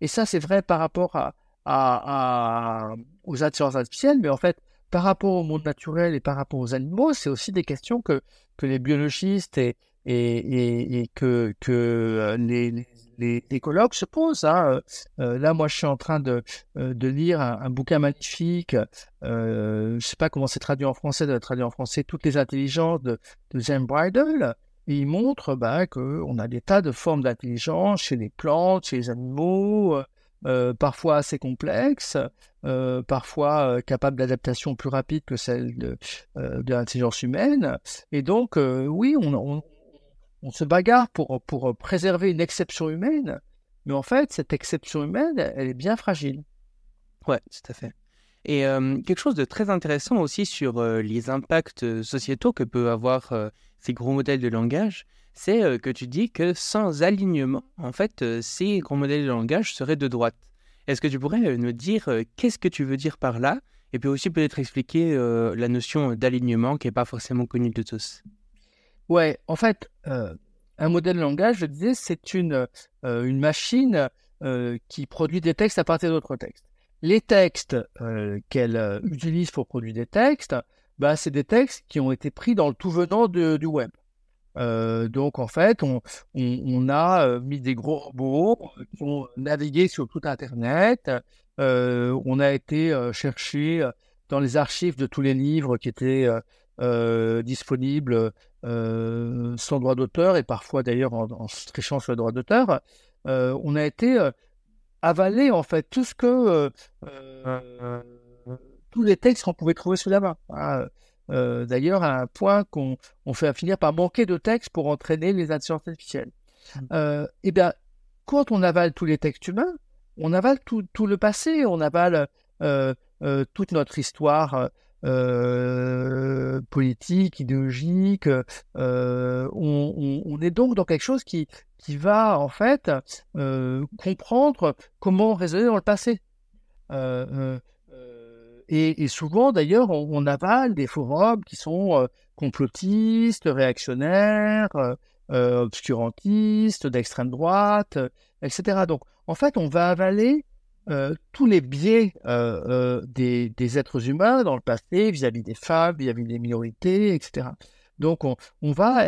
Et ça, c'est vrai par rapport à, à, aux intelligences artificielles, mais en fait, par rapport au monde naturel et par rapport aux animaux, c'est aussi des questions que, les biologistes et, que, euh, les, écologues se posent. Hein. Euh, là, moi, je suis en train de, euh, lire un, bouquin magnifique. Euh, je ne sais pas comment c'est traduit en français, de traduire en français toutes les intelligences de, de Bridle. Il montre bah, qu'on a des tas de formes d'intelligence chez les plantes, chez les animaux, euh, parfois assez complexes, euh, parfois euh, capables d'adaptation plus rapide que celle de, de l'intelligence humaine. Et donc, oui, on, se bagarre pour, préserver une exception humaine, mais en fait, cette exception humaine, elle est bien fragile. Ouais, tout à fait. Et quelque chose de très intéressant aussi sur les impacts sociétaux que peut avoir ces gros modèles de langage, c'est que tu dis que sans alignement, en fait, ces gros modèles de langage seraient de droite. Est-ce que tu pourrais nous dire qu'est-ce que tu veux dire par là? Et puis aussi peut-être expliquer la notion d'alignement qui n'est pas forcément connue de tous. Ouais, en fait, un modèle de langage, je disais, c'est une, une machine qui produit des textes à partir d'autres textes. Les textes qu'elle utilise pour produire des textes, bah, c'est des textes qui ont été pris dans le tout venant du web. Euh, donc en fait, on, a euh, mis des gros robots qui ont navigué sur tout Internet. Euh, on a été euh, chercher dans les archives de tous les livres qui étaient disponibles sans droit d'auteur et parfois d'ailleurs en, en, trichant sur le droit d'auteur. on a été avalé en fait tout ce que tous les textes qu'on pouvait trouver sous la main. Hein. Euh, d'ailleurs, à un point qu'on fait finir par manquer de textes pour entraîner les intelligences artificielles. Mmh. Euh, eh bien, quand on avale tous les textes humains, on avale tout, tout le passé, on avale euh, toute notre histoire politique, idéologique. On, on, est donc dans quelque chose qui, qui va en fait comprendre comment raisonner dans le passé. Et, souvent, d'ailleurs, on, avale des forums qui sont euh, complotistes, réactionnaires, euh, euh, obscurantistes, d'extrême droite, etc. Donc, en fait, on va avaler tous les biais des, êtres humains dans le passé vis-à-vis des femmes, vis-à-vis des minorités, etc. Donc, on, va...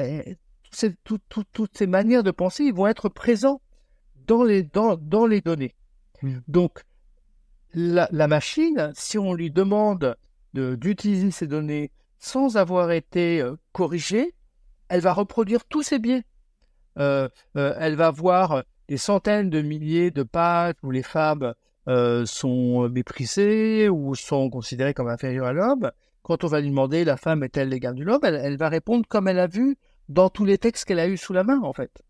toutes ces manières de penser vont être présents dans les, dans, dans les données. Mmh. Donc, la, machine, si on lui demande d'utiliser ces données sans avoir été euh, corrigée, elle va reproduire tous ces biais. Euh, euh, elle va voir des centaines de milliers de pages où les femmes sont méprisées ou sont considérées comme inférieures à l'homme. Quand on va lui demander la femme est-elle l'égale du l'homme, elle, va répondre comme elle a vu dans tous les textes qu'elle a eus sous la main, en fait.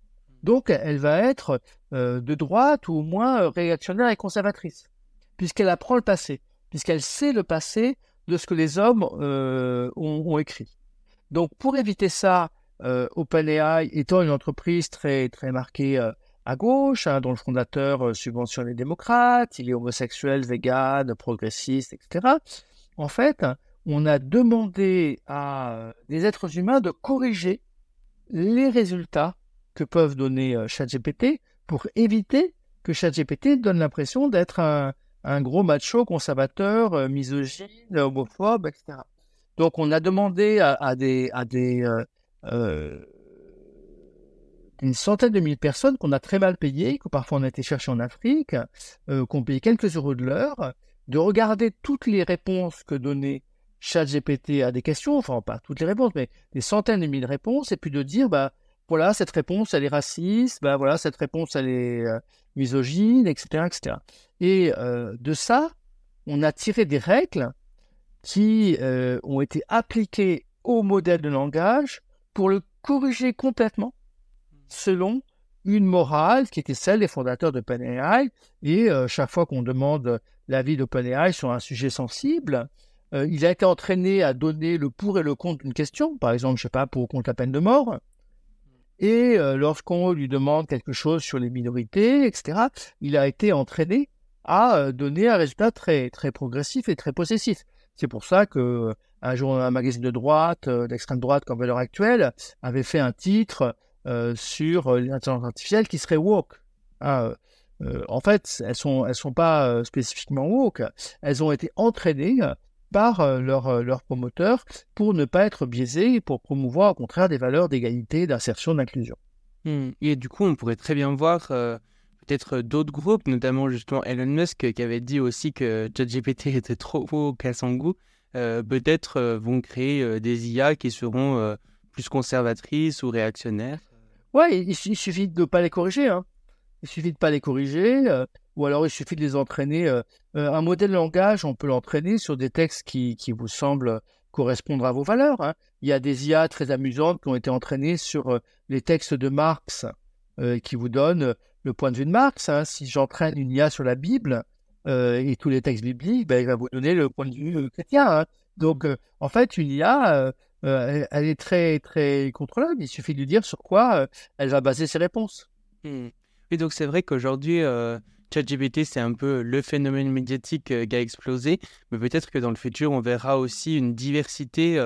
Donc, elle va être de droite ou au moins réactionnaire et conservatrice puisqu'elle apprend le passé, puisqu'elle sait le passé de ce que les hommes euh, ont, écrit. Donc pour éviter ça, euh, OpenAI étant une entreprise très, très marquée euh, à gauche, hein, dont le fondateur subventionne les démocrates, il est homosexuel, vegan, progressiste, etc. En fait, on a demandé à des êtres humains de corriger les résultats que peuvent donner ChatGPT pour éviter que ChatGPT donne l'impression d'être un, un gros macho conservateur, euh, misogyne, homophobe, etc. Donc on a demandé à, des, à des euh, euh, une centaine de mille personnes qu'on a très mal payées, que parfois on a été chercher en Afrique, qu'on payait quelques euros de l'heure, de regarder toutes les réponses que donnait ChatGPT à des questions, enfin pas toutes les réponses, mais des centaines de mille réponses, et puis de dire bah voilà cette réponse elle est raciste, bah voilà cette réponse elle est misogyne, etc., etc. Et euh, de ça, on a tiré des règles qui euh, ont été appliquées au modèle de langage pour le corriger complètement selon une morale qui était celle des fondateurs d'OpenAI. Et chaque fois qu'on demande l'avis d'OpenAI sur un sujet sensible, il a été entraîné à donner le pour et le contre d'une question, par exemple, je sais pas, pour ou contre la peine de mort. Et lorsqu'on lui demande quelque chose sur les minorités, etc., il a été entraîné à donner un résultat très, très progressif et très possessif. C'est pour ça que un jour un magazine de droite, d'extrême droite comme Valeur Actuelle, avait fait un titre sur l'intelligence artificielle qui serait woke. Hein, en fait, elles sont, elles sont pas spécifiquement woke. Elles ont été entraînées par leurs leur promoteurs pour ne pas être biaisées et pour promouvoir au contraire des valeurs d'égalité, d'insertion, d'inclusion. Mmh. Et du coup, on pourrait très bien voir peut-être d'autres groupes, notamment justement Elon Musk qui avait dit aussi que ChatGPT était trop haut à son goût, euh, peut-être euh, vont créer euh, des IA qui seront plus conservatrices ou réactionnaires. Ouais, il, suffit de ne pas les corriger. Hein. Il suffit de pas les corriger, ou alors il suffit de les entraîner. un modèle de langage, on peut l'entraîner sur des textes qui, qui, vous semblent correspondre à vos valeurs. Hein. Il y a des IA très amusantes qui ont été entraînées sur les textes de Marx, qui vous donnent le point de vue de Marx. Hein. Si j'entraîne une IA sur la Bible euh, et tous les textes bibliques, ben, il va vous donner le point de vue euh, chrétien. Hein. Donc, euh, en fait, une IA, elle, est très, très contrôlable. Il suffit de lui dire sur quoi elle va baser ses réponses. Mmh. Et donc, c'est vrai qu'aujourd'hui, ChatGPT, c'est un peu le phénomène médiatique qui a explosé, mais peut-être que dans le futur, on verra aussi une diversité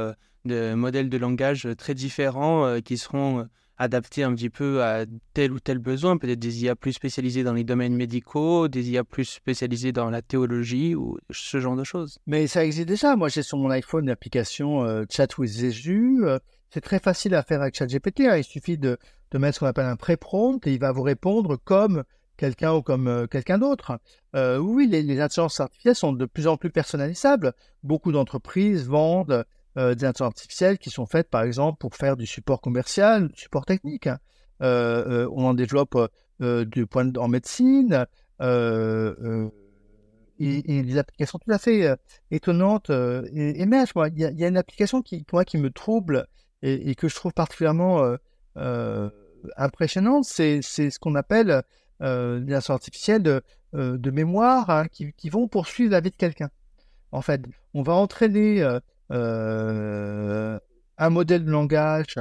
de modèles de langage très différents qui seront adapter un petit peu à tel ou tel besoin, peut-être des IA plus spécialisées dans les domaines médicaux, des IA plus spécialisées dans la théologie ou ce genre de choses. Mais ça existe déjà. Moi, j'ai sur mon iPhone l'application euh, Chat with Jésus. Euh, c'est très facile à faire avec ChatGPT. Hein. Il suffit de, de mettre ce qu'on appelle un pré-prompt et il va vous répondre comme quelqu'un ou comme euh, quelqu'un d'autre. oui, les, les intelligences artificielles sont de plus en plus personnalisables. Beaucoup d'entreprises vendent euh, des intelligences artificielles qui sont faites, par exemple, pour faire du support commercial, du support technique. Hein. Euh, euh, on en développe du point en médecine. Et, des applications tout à fait étonnantes émergent. Il y, a une application qui, moi, qui me trouble et, que je trouve particulièrement impressionnante, c'est ce qu'on appelle euh, intelligences artificielles de, mémoire hein, qui, vont poursuivre la vie de quelqu'un. En fait, on va entraîner euh, un modèle de langage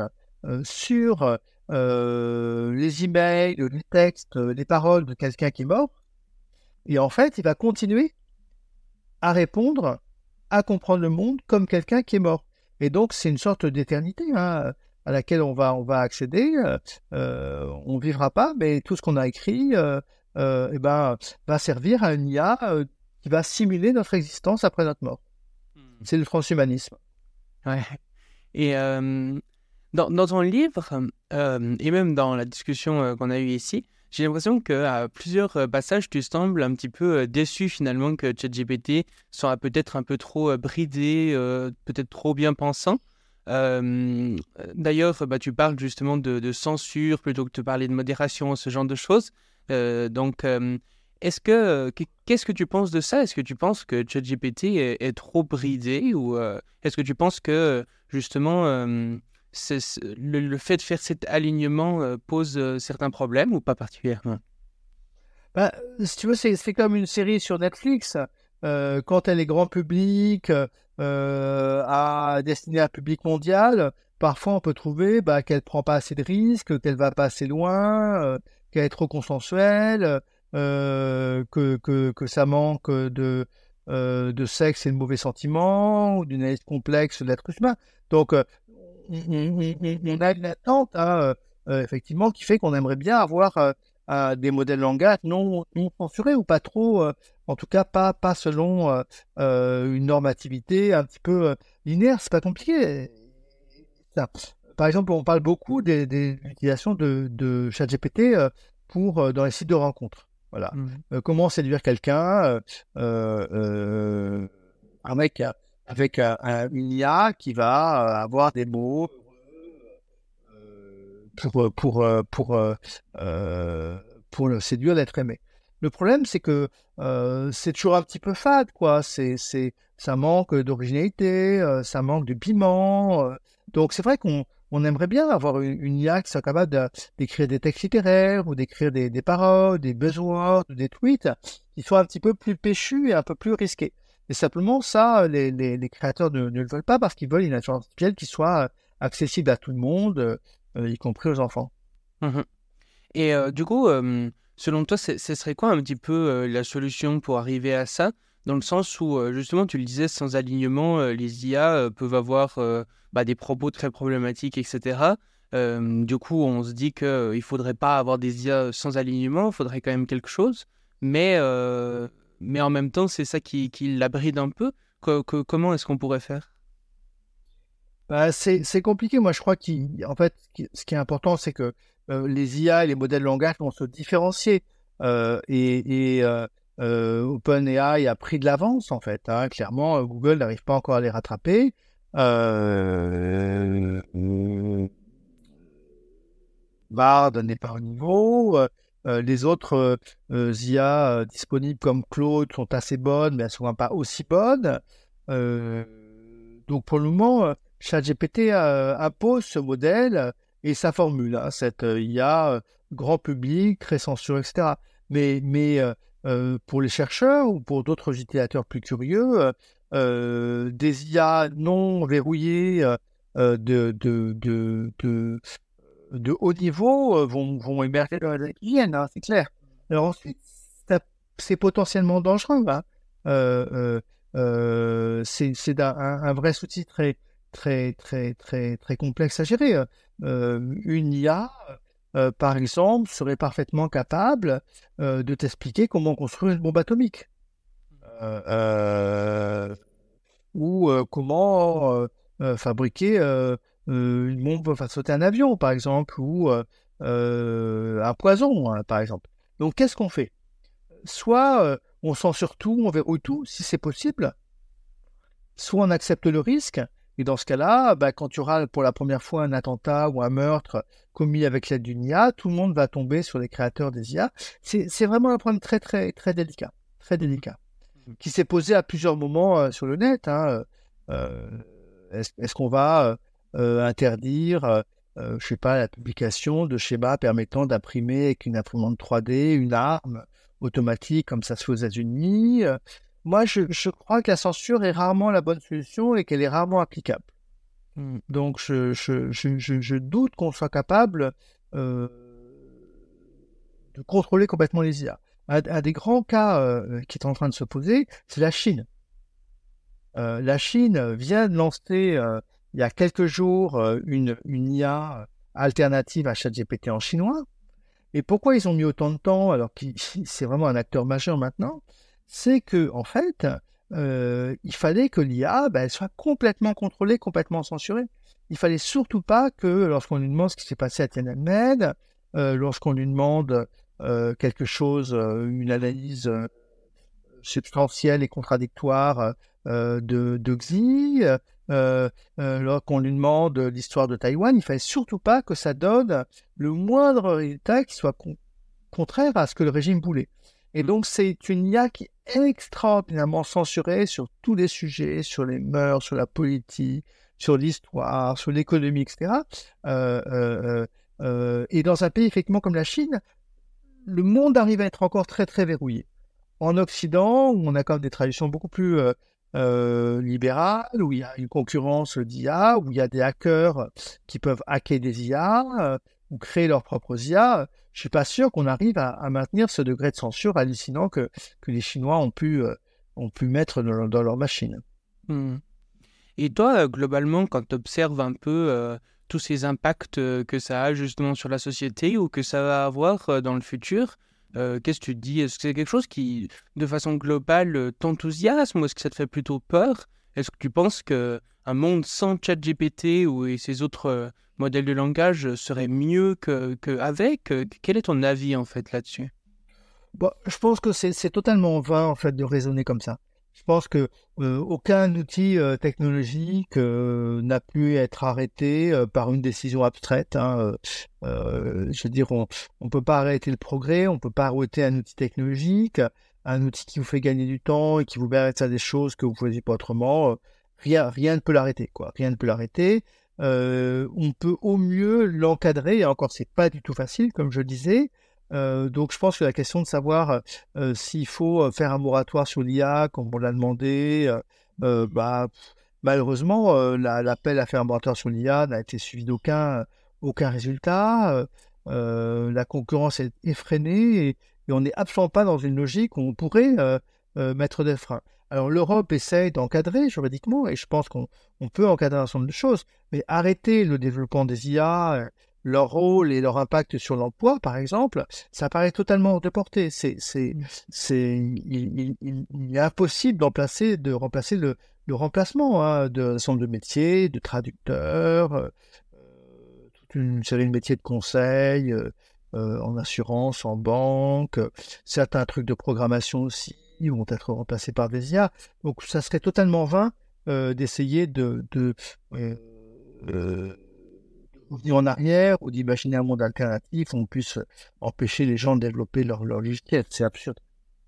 euh, sur euh, les emails, les textes, les paroles de quelqu'un qui est mort. Et en fait, il va continuer à répondre, à comprendre le monde comme quelqu'un qui est mort. Et donc, c'est une sorte d'éternité hein, à laquelle on va, on va accéder. on ne vivra pas, mais tout ce qu'on a écrit eh ben, va servir à une IA qui va simuler notre existence après notre mort. C'est le transhumanisme. Ouais. Et euh, dans, dans, ton livre, euh, et même dans la discussion euh, qu'on a eue ici, j'ai l'impression qu'à plusieurs passages, tu sembles un petit peu déçu finalement que ChatGPT soit peut-être un peu trop bridé, peut-être trop bien pensant. D'ailleurs, bah, tu parles justement de, censure plutôt que de parler de modération, ce genre de choses. donc, est-ce que euh, qu'est-ce que tu penses de ça? Est-ce que tu penses que ChatGPT est, est trop bridé ou euh, est-ce que tu penses que justement euh, le, fait de faire cet alignement pose certains problèmes ou pas particulièrement? Bah, Si tu veux, c'est comme une série sur Netflix. quand elle est grand public, à destinée à un public mondial, parfois on peut trouver bah, qu'elle prend pas assez de risques, qu'elle va pas assez loin, qu'elle est trop consensuelle. Euh, que, que, ça manque de, euh, de sexe et de mauvais sentiments, ou d'une analyse complexe de l'être humain. Donc, euh, on, a une attente, hein, effectivement, qui fait qu'on aimerait bien avoir des modèles langage non, non, censurés ou pas trop, en tout cas pas, pas selon une normativité un petit peu linéaire. C'est pas compliqué. Par exemple, on parle beaucoup des, des l'utilisation de, de ChatGPT pour dans les sites de rencontres. Voilà. Mmh. Euh, comment séduire quelqu'un euh, euh, Un mec avec une IA qui va avoir des mots pour, pour, pour, pour le séduire, d'être aimé. Le problème, c'est que c'est toujours un petit peu fade, quoi. C'est, c'est, ça manque d'originalité, ça manque de piment. donc c'est vrai qu'on on aimerait bien avoir une, IA qui soit capable d'écrire des textes littéraires ou d'écrire des, paroles, des buzzwords, des tweets qui soient un petit peu plus péchus et un peu plus risqués. Et simplement, ça, les, créateurs ne, le veulent pas parce qu'ils veulent une intelligence artificielle qui soit accessible à tout le monde, y compris aux enfants. Mmh et du coup, selon toi, ce serait quoi un petit peu la solution pour arriver à ça? Dans le sens où, justement, tu le disais, sans alignement, les IA peuvent avoir bah, des propos très problématiques, etc. du coup, on se dit qu'il ne faudrait pas avoir des IA sans alignement, il faudrait quand même quelque chose. Mais, mais en même temps, c'est ça qui, qui l'abride un peu. comment est-ce qu'on pourrait faire? Bah, c'est compliqué. Moi, je crois qu'en fait, ce qui est important, c'est que les IA et les modèles de langage vont se différencier. et, et euh, OpenAI a pris de l'avance en fait. Hein. Clairement, Google n'arrive pas encore à les rattraper. Euh, Bard n'est pas au niveau. Euh, les autres IA disponibles comme Claude sont assez bonnes, mais elles sont pas aussi bonnes. donc pour le moment, ChatGPT impose ce modèle et sa formule, hein, cette IA grand public, très censurée, etc. Mais, euh, pour les chercheurs ou pour d'autres utilisateurs plus curieux, euh, euh, des IA non verrouillées de, haut niveau vont, émerger dans les viennent, hein, c'est clair. Alors ensuite, c'est potentiellement dangereux. Hein. c'est un, un, vrai outil très, très, très, très, à gérer. une IA euh, par exemple, serait parfaitement capable euh, de t'expliquer comment construire une bombe atomique. Euh, ou comment fabriquer une bombe pour faire sauter un avion, par exemple, ou un poison, hein, par exemple. Donc, qu'est-ce qu'on fait? Soit on censure tout, on verrouille tout, si c'est possible, soit on accepte le risque, et dans ce cas-là, bah, quand tu auras pour la première fois un attentat ou un meurtre commis avec l'aide d'une IA, tout le monde va tomber sur les créateurs des IA. C'est vraiment un problème très, très, très délicat. Très délicat. Mmh. Qui s'est posé à plusieurs moments euh, sur le net. Hein, euh, est-ce qu'on va euh, interdire, je sais pas, la publication de schémas permettant d'imprimer avec une imprimante 3D une arme automatique comme ça se fait aux États-Unis moi, je, crois que la censure est rarement la bonne solution et qu'elle est rarement applicable. Mmh. Donc, je, doute qu'on soit capable euh, de contrôler complètement les IA. Un, des grands cas euh, qui est en train de se poser, c'est la Chine. Euh, la Chine vient de lancer il y a quelques jours une, une IA alternative à ChatGPT en chinois. Et pourquoi ils ont mis autant de temps alors que c'est vraiment un acteur majeur maintenant c'est que en fait, il fallait que l'IA ben, soit complètement contrôlée, complètement censurée. Il fallait surtout pas que lorsqu'on lui demande ce qui s'est passé à Tiananmen, lorsqu'on lui demande quelque chose, une analyse substantielle et contradictoire de, de Xi, lorsqu'on lui demande l'histoire de Taïwan, il fallait surtout pas que ça donne le moindre résultat qui soit contraire à ce que le régime voulait. Et donc, c'est une IA qui est extraordinairement censurée sur tous les sujets, sur les mœurs, sur la politique, sur l'histoire, sur l'économie, etc. Euh, euh, euh, et dans un pays, effectivement, comme la Chine, le monde arrive à être encore très, très verrouillé. En Occident, où on a quand même des traditions beaucoup plus libérales, où il y a une concurrence d'IA, où il y a des hackers qui peuvent hacker des IA, ou créer leurs propres IA, je suis pas sûr qu'on arrive à, maintenir ce degré de censure hallucinant que, que les Chinois ont pu, euh, ont pu mettre dans, leur machine. Hmm. Et toi, euh, globalement, quand tu observes un peu euh, tous ces impacts que ça a justement sur la société ou que ça va avoir dans le futur, qu'est-ce que tu dis? Est-ce que c'est quelque chose qui, de façon globale, t'enthousiasme ou est-ce que ça te fait plutôt peur? Est-ce que tu penses qu'un monde sans ChatGPT ou et ces autres modèle de langage serait mieux qu'avec Quel est ton avis en fait là-dessus? Bon, Je pense que c'est totalement vain en fait de raisonner comme ça. Je pense que euh, aucun outil euh, technologique euh, n'a pu être arrêté par une décision abstraite. Hein, je veux dire, on ne peut pas arrêter le progrès, on ne peut pas arrêter un outil technologique, un outil qui vous fait gagner du temps et qui vous permet de faire des choses que vous ne faisiez pas autrement. rien, rien ne peut l'arrêter, quoi. Rien ne peut l'arrêter. On peut au mieux l'encadrer. Et encore, c'est pas du tout facile, comme je disais. donc, je pense que la question de savoir s'il faut faire un moratoire sur l'IA, comme on l'a demandé, bah, malheureusement, l'appel à faire un moratoire sur l'IA n'a été suivi d'aucun aucun résultat. la concurrence est effrénée et, on n'est absolument pas dans une logique où on pourrait mettre des freins. Alors l'Europe essaye d'encadrer juridiquement, et je pense qu'on peut encadrer un certain nombre de choses, mais arrêter le développement des IA, euh, leur rôle et leur impact sur l'emploi, par exemple, ça paraît totalement hors de portée. C'est, c'est, mmh. c'est, il, est impossible d'emplacer, de remplacer le, le remplacement hein, d'un certain nombre de métiers, de traducteurs, euh, toute une série de métiers de conseil, euh, en assurance, en banque, certains trucs de programmation aussi vont être remplacés par des IA. Donc ça serait totalement vain euh, d'essayer de, de, euh, euh, revenir en arrière ou d'imaginer un monde alternatif où on puisse empêcher les gens de développer leur, leur logiciel. C'est absurde.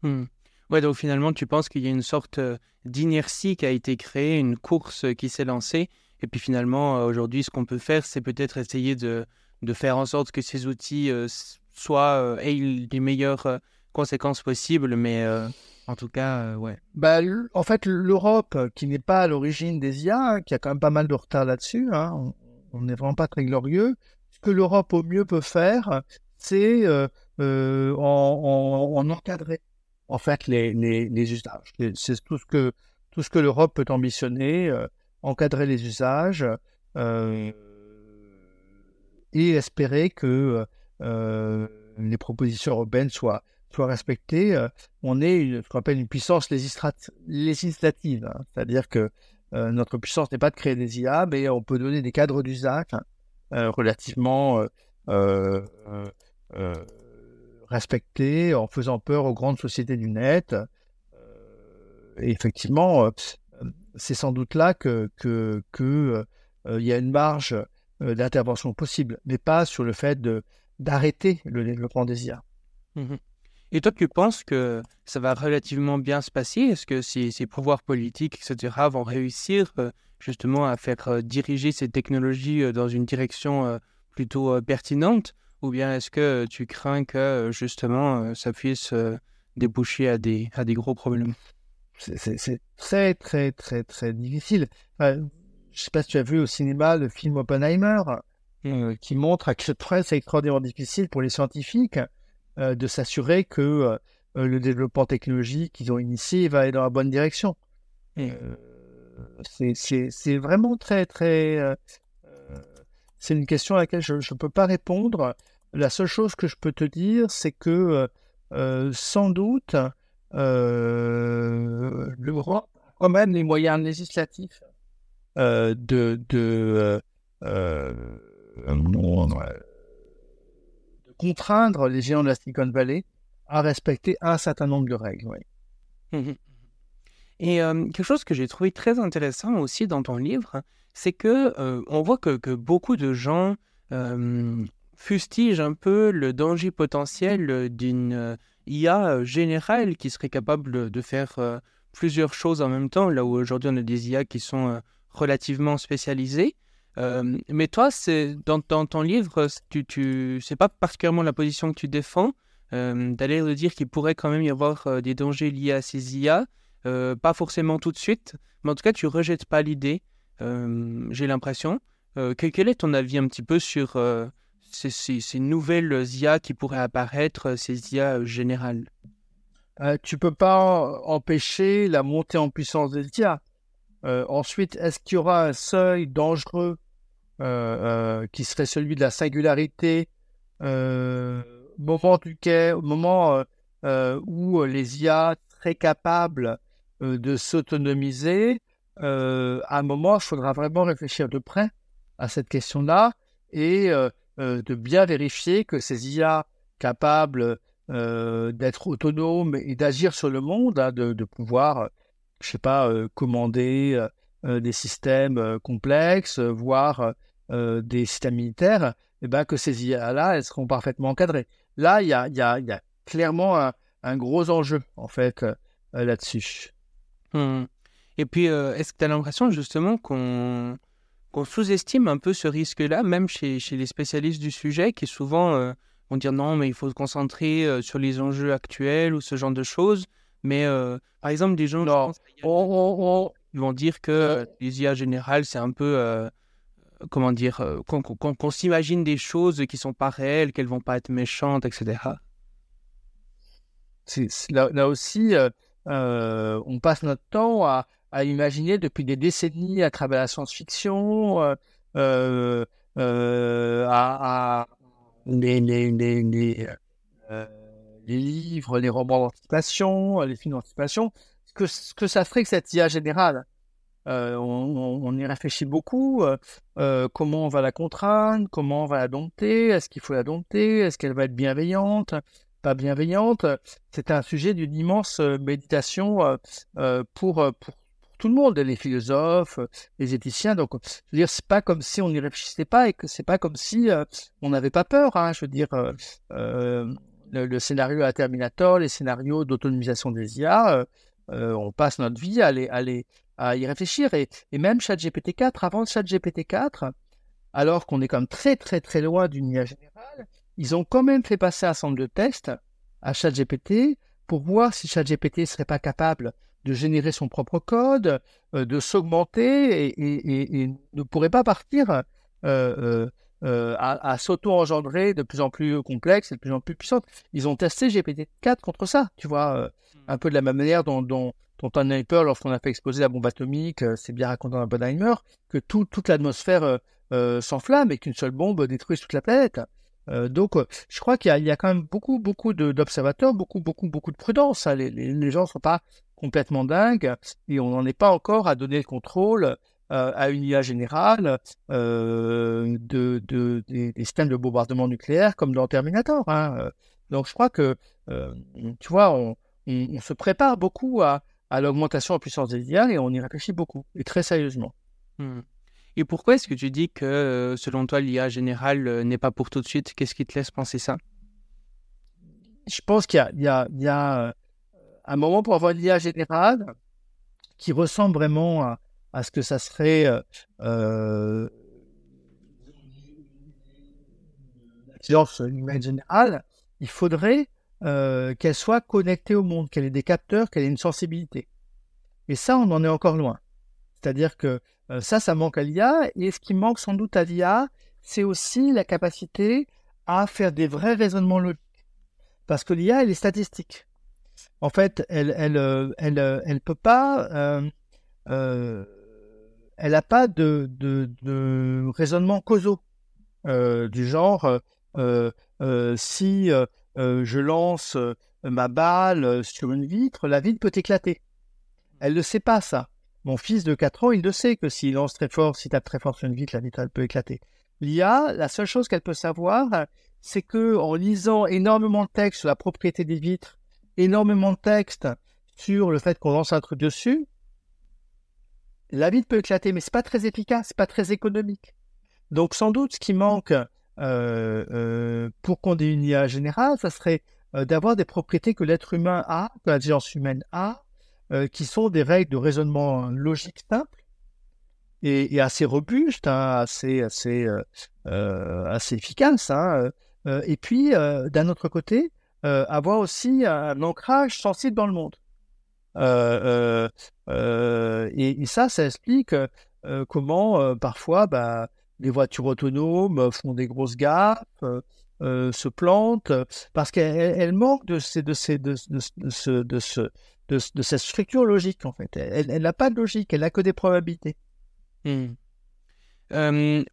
Hmm. Ouais, donc finalement, tu penses qu'il y a une sorte d'inertie qui a été créée, une course qui s'est lancée. Et puis finalement, aujourd'hui, ce qu'on peut faire, c'est peut-être essayer de, de, faire en sorte que ces outils soient aient les meilleures conséquences possibles, mais en tout cas, euh, ouais. Bah, en fait, l'Europe, euh, qui n'est pas à l'origine des IA, hein, qui a quand même pas mal de retard là-dessus, hein, on n'est vraiment pas très glorieux. Ce que l'Europe au mieux peut faire, c'est euh, en, encadrer en fait les, usages. C'est tout ce que tout ce que l'Europe peut ambitionner, encadrer les usages et espérer que les propositions européennes soient soit respecté, euh, on est ce qu'on appelle une puissance législative. Hein. C'est-à-dire que euh, notre puissance n'est pas de créer des IA, mais on peut donner des cadres d'usage hein, euh, relativement respectés en faisant peur aux grandes sociétés du net. et effectivement, c'est sans doute là que, y a une marge d'intervention possible, mais pas sur le fait de d'arrêter le développement des IA. Mmh et toi, tu penses que ça va relativement bien se passer? Est-ce que ces, ces, pouvoirs politiques, etc., vont réussir euh, justement à faire euh, diriger ces technologies euh, dans une direction plutôt pertinente? Ou bien est-ce que tu crains que justement ça puisse déboucher à des, à des gros problèmes? C'est très, très, très, très difficile. je ne sais pas si tu as vu au cinéma le film Oppenheimer, mmh. qui montre à quel point c'est extraordinairement difficile pour les scientifiques de s'assurer que euh, euh, le développement technologique qu'ils ont initié va aller dans la bonne direction. c'est vraiment très, très. c'est une question à laquelle je ne peux pas répondre. La seule chose que je peux te dire, c'est que sans doute, l'Europe a quand même les moyens législatifs de, de contraindre les géants de la Silicon Valley à respecter un certain nombre de règles. Mmh Et euh, quelque chose que j'ai trouvé très intéressant aussi dans ton livre, c'est que euh, on voit que, que, beaucoup de gens euh, fustigent un peu le danger potentiel d'une IA générale qui serait capable de faire plusieurs choses en même temps, là où aujourd'hui on a des IA qui sont relativement spécialisées. Euh, mais toi, c'est dans, ton livre, tu, tu, c'est pas particulièrement la position que tu défends, euh, d'aller dire qu'il pourrait quand même y avoir euh, des dangers liés à ces IA, pas forcément tout de suite, mais en tout cas, tu rejettes pas l'idée, j'ai l'impression. quel est ton avis un petit peu sur ces, nouvelles IA qui pourraient apparaître, ces IA générales? Tu peux pas empêcher la montée en puissance des IA. Ensuite, est-ce qu'il y aura un seuil dangereux euh, euh, qui serait celui de la singularité moment duquel, moment où les IA seraient capables de s'autonomiser, à un moment, il faudra vraiment réfléchir de près à cette question-là et de bien vérifier que ces IA capables d'être autonomes et d'agir sur le monde, hein, de, pouvoir je sais pas, euh, commander euh, euh, des systèmes complexes, voire des systèmes militaires, eh ben, que ces IA-là, elles seront parfaitement encadrées. Là, il y a, y, a, y a, clairement un, gros enjeu, en fait, là-dessus. Mmh. Et puis, est-ce que tu as l'impression, justement, qu'on sous-estime un peu ce risque-là, même chez, chez, les spécialistes du sujet, qui souvent euh, vont dire non, mais il faut se concentrer euh, sur les enjeux actuels ou ce genre de choses. Mais euh, par exemple, des gens ils vont dire que les IA générales, c'est un peu, comment dire, qu'on s'imagine des choses qui sont pas réelles, qu'elles vont pas être méchantes, etc. Là, aussi, on passe notre temps à, imaginer depuis des décennies à travers la science-fiction, euh, euh, euh à, les, euh, livres, les romans d'anticipation, les films d'anticipation, que, que ça ferait que cette IA générale. Euh, on, y réfléchit beaucoup. comment on va la contraindre Comment on va la dompter Est-ce qu'il faut la dompter Est-ce qu'elle va être bienveillante Pas bienveillante C'est un sujet d'une immense méditation pour, pour tout le monde, les philosophes, les éthiciens. Donc, je veux dire, c'est pas comme si on n'y réfléchissait pas et que c'est pas comme si euh, on n'avait pas peur. Hein. Je veux dire, euh, euh, le, scénario à Terminator, les scénarios d'autonomisation des IA, on passe notre vie à, à, y réfléchir. Et, et même ChatGPT 4, avant ChatGPT 4, alors qu'on est comme très très très loin d'une IA générale, ils ont quand même fait passer un centre de tests à ChatGPT pour voir si ChatGPT serait pas capable de générer son propre code, euh, de s'augmenter et, ne pourrait pas partir euh, euh, à, s'auto-engendrer de plus en plus complexe et de plus en plus puissante. Ils ont testé GPT-4 contre ça, tu vois, hmm. un peu de la même manière dont, dont, peur lorsqu'on a fait exploser la bombe atomique, c'est bien raconté dans Oppenheimer, que toute l'atmosphère s'enflamme et qu'une seule bombe détruit toute la planète. donc, je crois qu'il y, a quand même beaucoup, beaucoup d'observateurs, beaucoup, beaucoup, beaucoup de prudence. Hein. Les, gens ne sont pas complètement dingue et on n'en est pas encore à donner le contrôle euh, à une IA générale euh, de, des, systèmes de bombardement nucléaire comme dans Terminator. Hein. Donc je crois que, euh, tu vois, on, se prépare beaucoup à, l'augmentation en puissance des IA et on y réfléchit beaucoup et très sérieusement. Hmm. Et pourquoi est-ce que tu dis que, selon toi, l'IA générale n'est pas pour tout de suite? Qu'est-ce qui te laisse penser ça? Je pense qu'il y a, y a un moment pour avoir une IA générale qui ressemble vraiment à, ce que ça serait euh, euh humaine générale, il faudrait euh, qu'elle soit connectée au monde, qu'elle ait des capteurs, qu'elle ait une sensibilité. Et ça, on en est encore loin. C'est-à-dire que euh, ça, ça manque à l'IA. Et ce qui manque sans doute à l'IA, c'est aussi la capacité à faire des vrais raisonnements logiques. Parce que l'IA, elle est statistique en fait, elle, elle, euh, peut pas, elle n'a pas de, de, de, raisonnement causaux du genre si je lance ma balle sur une vitre, la vitre peut éclater. Elle ne sait pas ça. Mon fils de 4 ans, il le sait que s'il lance très fort, s'il tape très fort sur une vitre, la vitre elle peut éclater. L'IA, la seule chose qu'elle peut savoir, c'est que en lisant énormément de textes sur la propriété des vitres énormément de textes sur le fait qu'on lance un truc dessus, la vie peut éclater, mais c'est pas très efficace, c'est pas très économique. Donc sans doute ce qui manque euh, euh, pour qu'on ait une IA générale, ça serait euh, d'avoir des propriétés que l'être humain a, que l'intelligence humaine a, qui sont des règles de raisonnement logique simple et, assez robustes, hein, assez, assez, efficaces. Hein, et puis d'un autre côté, euh, avoir aussi un ancrage sensible dans le monde. Euh, euh, et, ça, ça explique comment parfois bah, les voitures autonomes font des grosses gaffes, se plantent, parce qu'elles manquent de, ces, de, ces, de, de, de, ce, de, cette structure logique, en fait. Elle n'a pas de logique, elle n'a que des probabilités. Hmm.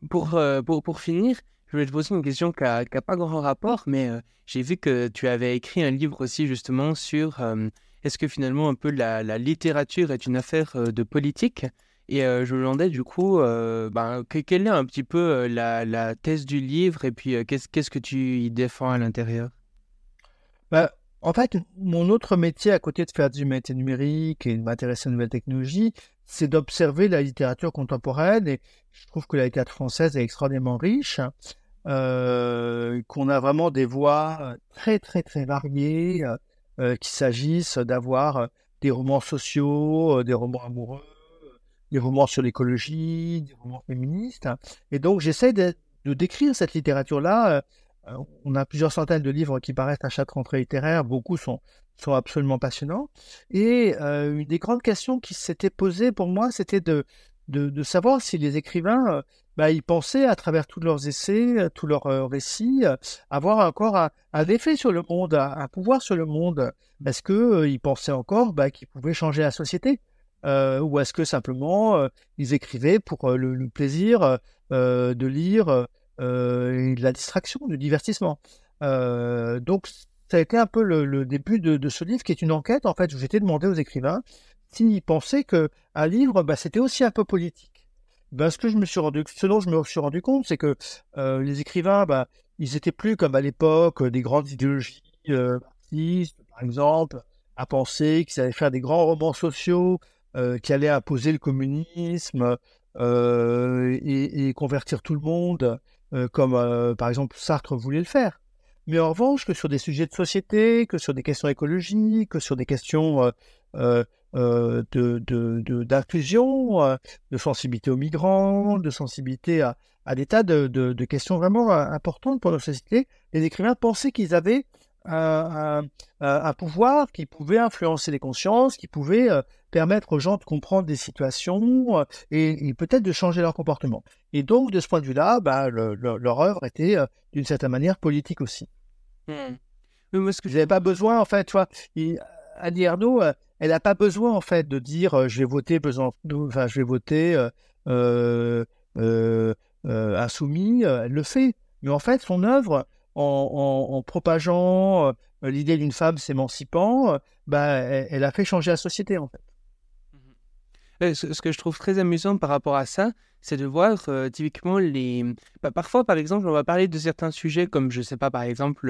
pour, pour, pour finir, je voulais te poser une question qui n'a pas grand rapport, mais euh, j'ai vu que tu avais écrit un livre aussi justement sur euh, est-ce que finalement un peu la, littérature est une affaire euh, de politique? Et je me demandais du coup, ben, quelle est un petit peu la, thèse du livre et puis qu'est-ce que tu y défends à l'intérieur? Bah, En fait, mon autre métier à côté de faire du métier numérique et de m'intéresser aux nouvelles technologies, c'est d'observer la littérature contemporaine et je trouve que la littérature française est extraordinairement riche, qu'on a vraiment des voix très très très variées, qu'il s'agisse d'avoir des romans sociaux, des romans amoureux, des romans sur l'écologie, des romans féministes. Et donc, j'essaie de, décrire cette littérature-là. on a plusieurs centaines de livres qui paraissent à chaque rentrée littéraire. Beaucoup sont, sont absolument passionnants. Et une des grandes questions qui s'était posée pour moi, c'était de, de, savoir si les écrivains bah, ils pensaient à travers tous leurs essais, euh, tous leurs euh, récits, euh, avoir encore un, effet sur le monde, un, pouvoir sur le monde. Est-ce qu'ils pensaient encore bah, qu'ils pouvaient changer la société? Ou est-ce que simplement ils écrivaient pour le, plaisir de lire de la distraction, du divertissement. Donc ça a été un peu le, début de, ce livre qui est une enquête en fait où j'étais demandé aux écrivains s'ils pensaient qu'un livre bah, c'était aussi un peu politique. Ben, ce que je me suis rendu, ce dont je me suis rendu compte, c'est que euh, les écrivains, ben, ils étaient plus comme à l'époque des grandes idéologies euh, par exemple, à penser qu'ils allaient faire des grands romans sociaux euh, qui allaient imposer le communisme euh, et, convertir tout le monde, euh, comme euh, par exemple Sartre voulait le faire. Mais en revanche, que sur des sujets de société, que sur des questions écologiques, que sur des questions euh, d'inclusion, de, euh, sensibilité aux migrants, de sensibilité à, à des tas de, questions vraiment euh, importantes pour notre société. Les écrivains pensaient qu'ils avaient un, un, pouvoir qui pouvait influencer les consciences, qui pouvait permettre aux gens de comprendre des situations et, peut-être de changer leur comportement. Et donc, de ce point de vue-là, bah, leur œuvre était d'une certaine manière politique aussi. Mmh. Mais ce que... n'avais pas besoin, en fait, tu vois, Annie Ernaux, elle n'a pas besoin en fait de dire euh, je vais voter enfin je vais voter euh, euh, insoumis. Elle le fait, mais en fait son œuvre en, propageant l'idée d'une femme s'émancipant, bah, elle, a fait changer la société en fait. Mmh ce que je trouve très amusant par rapport à ça, c'est de voir typiquement les. Bah, parfois, par exemple, on va parler de certains sujets comme, je sais pas, par exemple,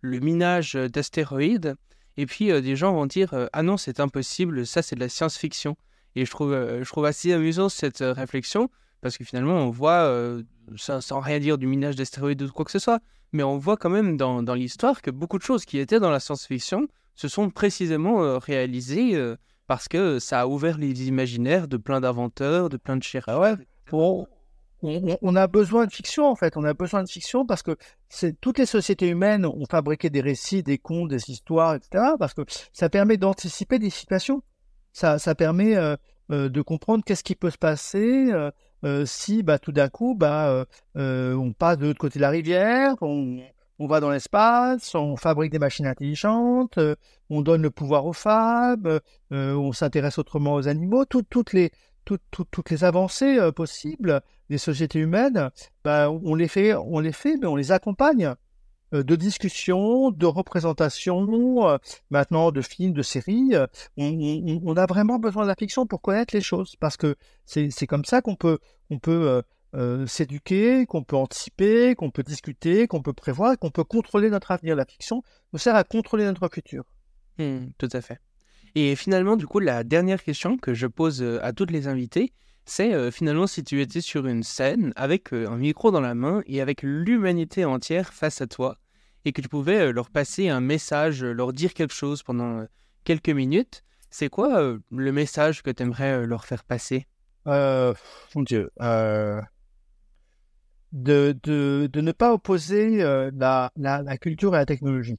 le minage d'astéroïdes. Et puis euh, des gens vont dire euh, ah non c'est impossible, ça c'est de la science-fiction. Et je trouve, euh, je trouve assez amusant cette réflexion parce que finalement on voit, sans, rien dire du minage d'astéroïdes ou quoi que ce soit, mais on voit quand même dans, dans l'histoire que beaucoup de choses qui étaient dans la science-fiction se sont précisément réalisées parce que ça a ouvert les imaginaires de plein d'inventeurs, de plein de chercheurs. Ah ouais, on, a besoin de fiction en fait. On a besoin de fiction parce que toutes les sociétés humaines ont fabriqué des récits, des contes, des histoires, etc. Parce que ça permet d'anticiper des situations. Ça, ça permet euh, euh, de comprendre qu'est-ce qui peut se passer euh, si, bah, tout d'un coup, bah, on passe de l'autre côté de la rivière, on, va dans l'espace, on fabrique des machines intelligentes, on donne le pouvoir aux femmes, on s'intéresse autrement aux animaux. toutes les avancées possibles des sociétés humaines, bah, on les fait, on mais on les accompagne euh, de discussions, de représentations, euh, maintenant de films, de séries. Euh, on, a vraiment besoin de la fiction pour connaître les choses, parce que c'est comme ça qu'on on peut s'éduquer, qu'on peut anticiper, qu'on peut discuter, qu'on peut prévoir, qu'on peut contrôler notre avenir. La fiction nous sert à contrôler notre futur. Mmh, tout à fait. Et finalement, du coup, la dernière question que je pose à toutes les invités, c'est euh, finalement si tu étais sur une scène avec euh, un micro dans la main et avec l'humanité entière face à toi et que tu pouvais euh, leur passer un message, leur dire quelque chose pendant quelques minutes, c'est quoi le message que tu aimerais leur faire passer? Mon Dieu. De, de, de, ne pas opposer la, la, la, culture et la technologie.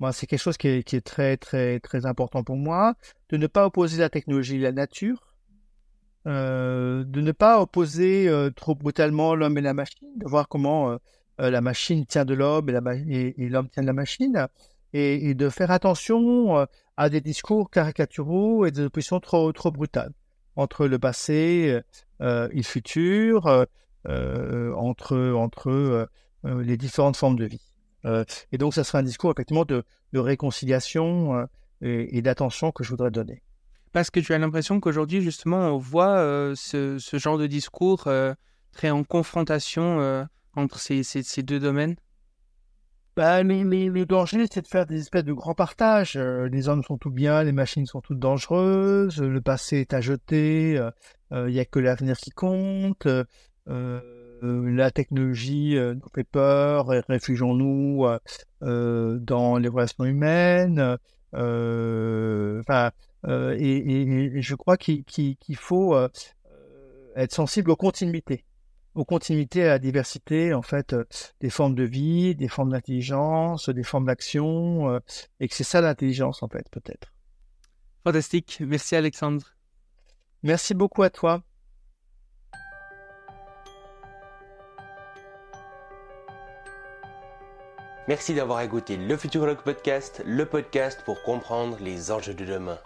Moi, c'est quelque chose qui est, qui est, très, très, très important pour moi. De ne pas opposer la technologie et la nature euh, de ne pas opposer euh, trop brutalement l'homme et la machine, de voir comment euh, la machine tient de l'homme et, l'homme tient de la machine, et, de faire attention à des discours caricaturaux et des oppositions trop, trop brutales entre le passé et le futur, entre, entre les différentes formes de vie. et donc, ça sera un discours effectivement de, de réconciliation et d'attention que je voudrais donner. Parce que tu as l'impression qu'aujourd'hui, justement, on voit euh, ce, genre de discours euh, très en confrontation euh, entre ces, deux domaines? Bah, le, danger, c'est de faire des espèces de grands partages. les hommes sont tout bien, les machines sont toutes dangereuses, le passé est à jeter, il n'y a que l'avenir qui compte, la technologie nous fait peur, réfugions-nous dans les relations humaines. Enfin, euh, et, je crois qu'il faut euh, être sensible aux continuités, aux continuités à la diversité en fait des formes de vie, des formes d'intelligence, des formes d'action, et que c'est ça l'intelligence en fait peut-être. Fantastique, merci Alexandre. Merci beaucoup à toi. Merci d'avoir écouté le Futurologue Podcast, le podcast pour comprendre les enjeux de demain.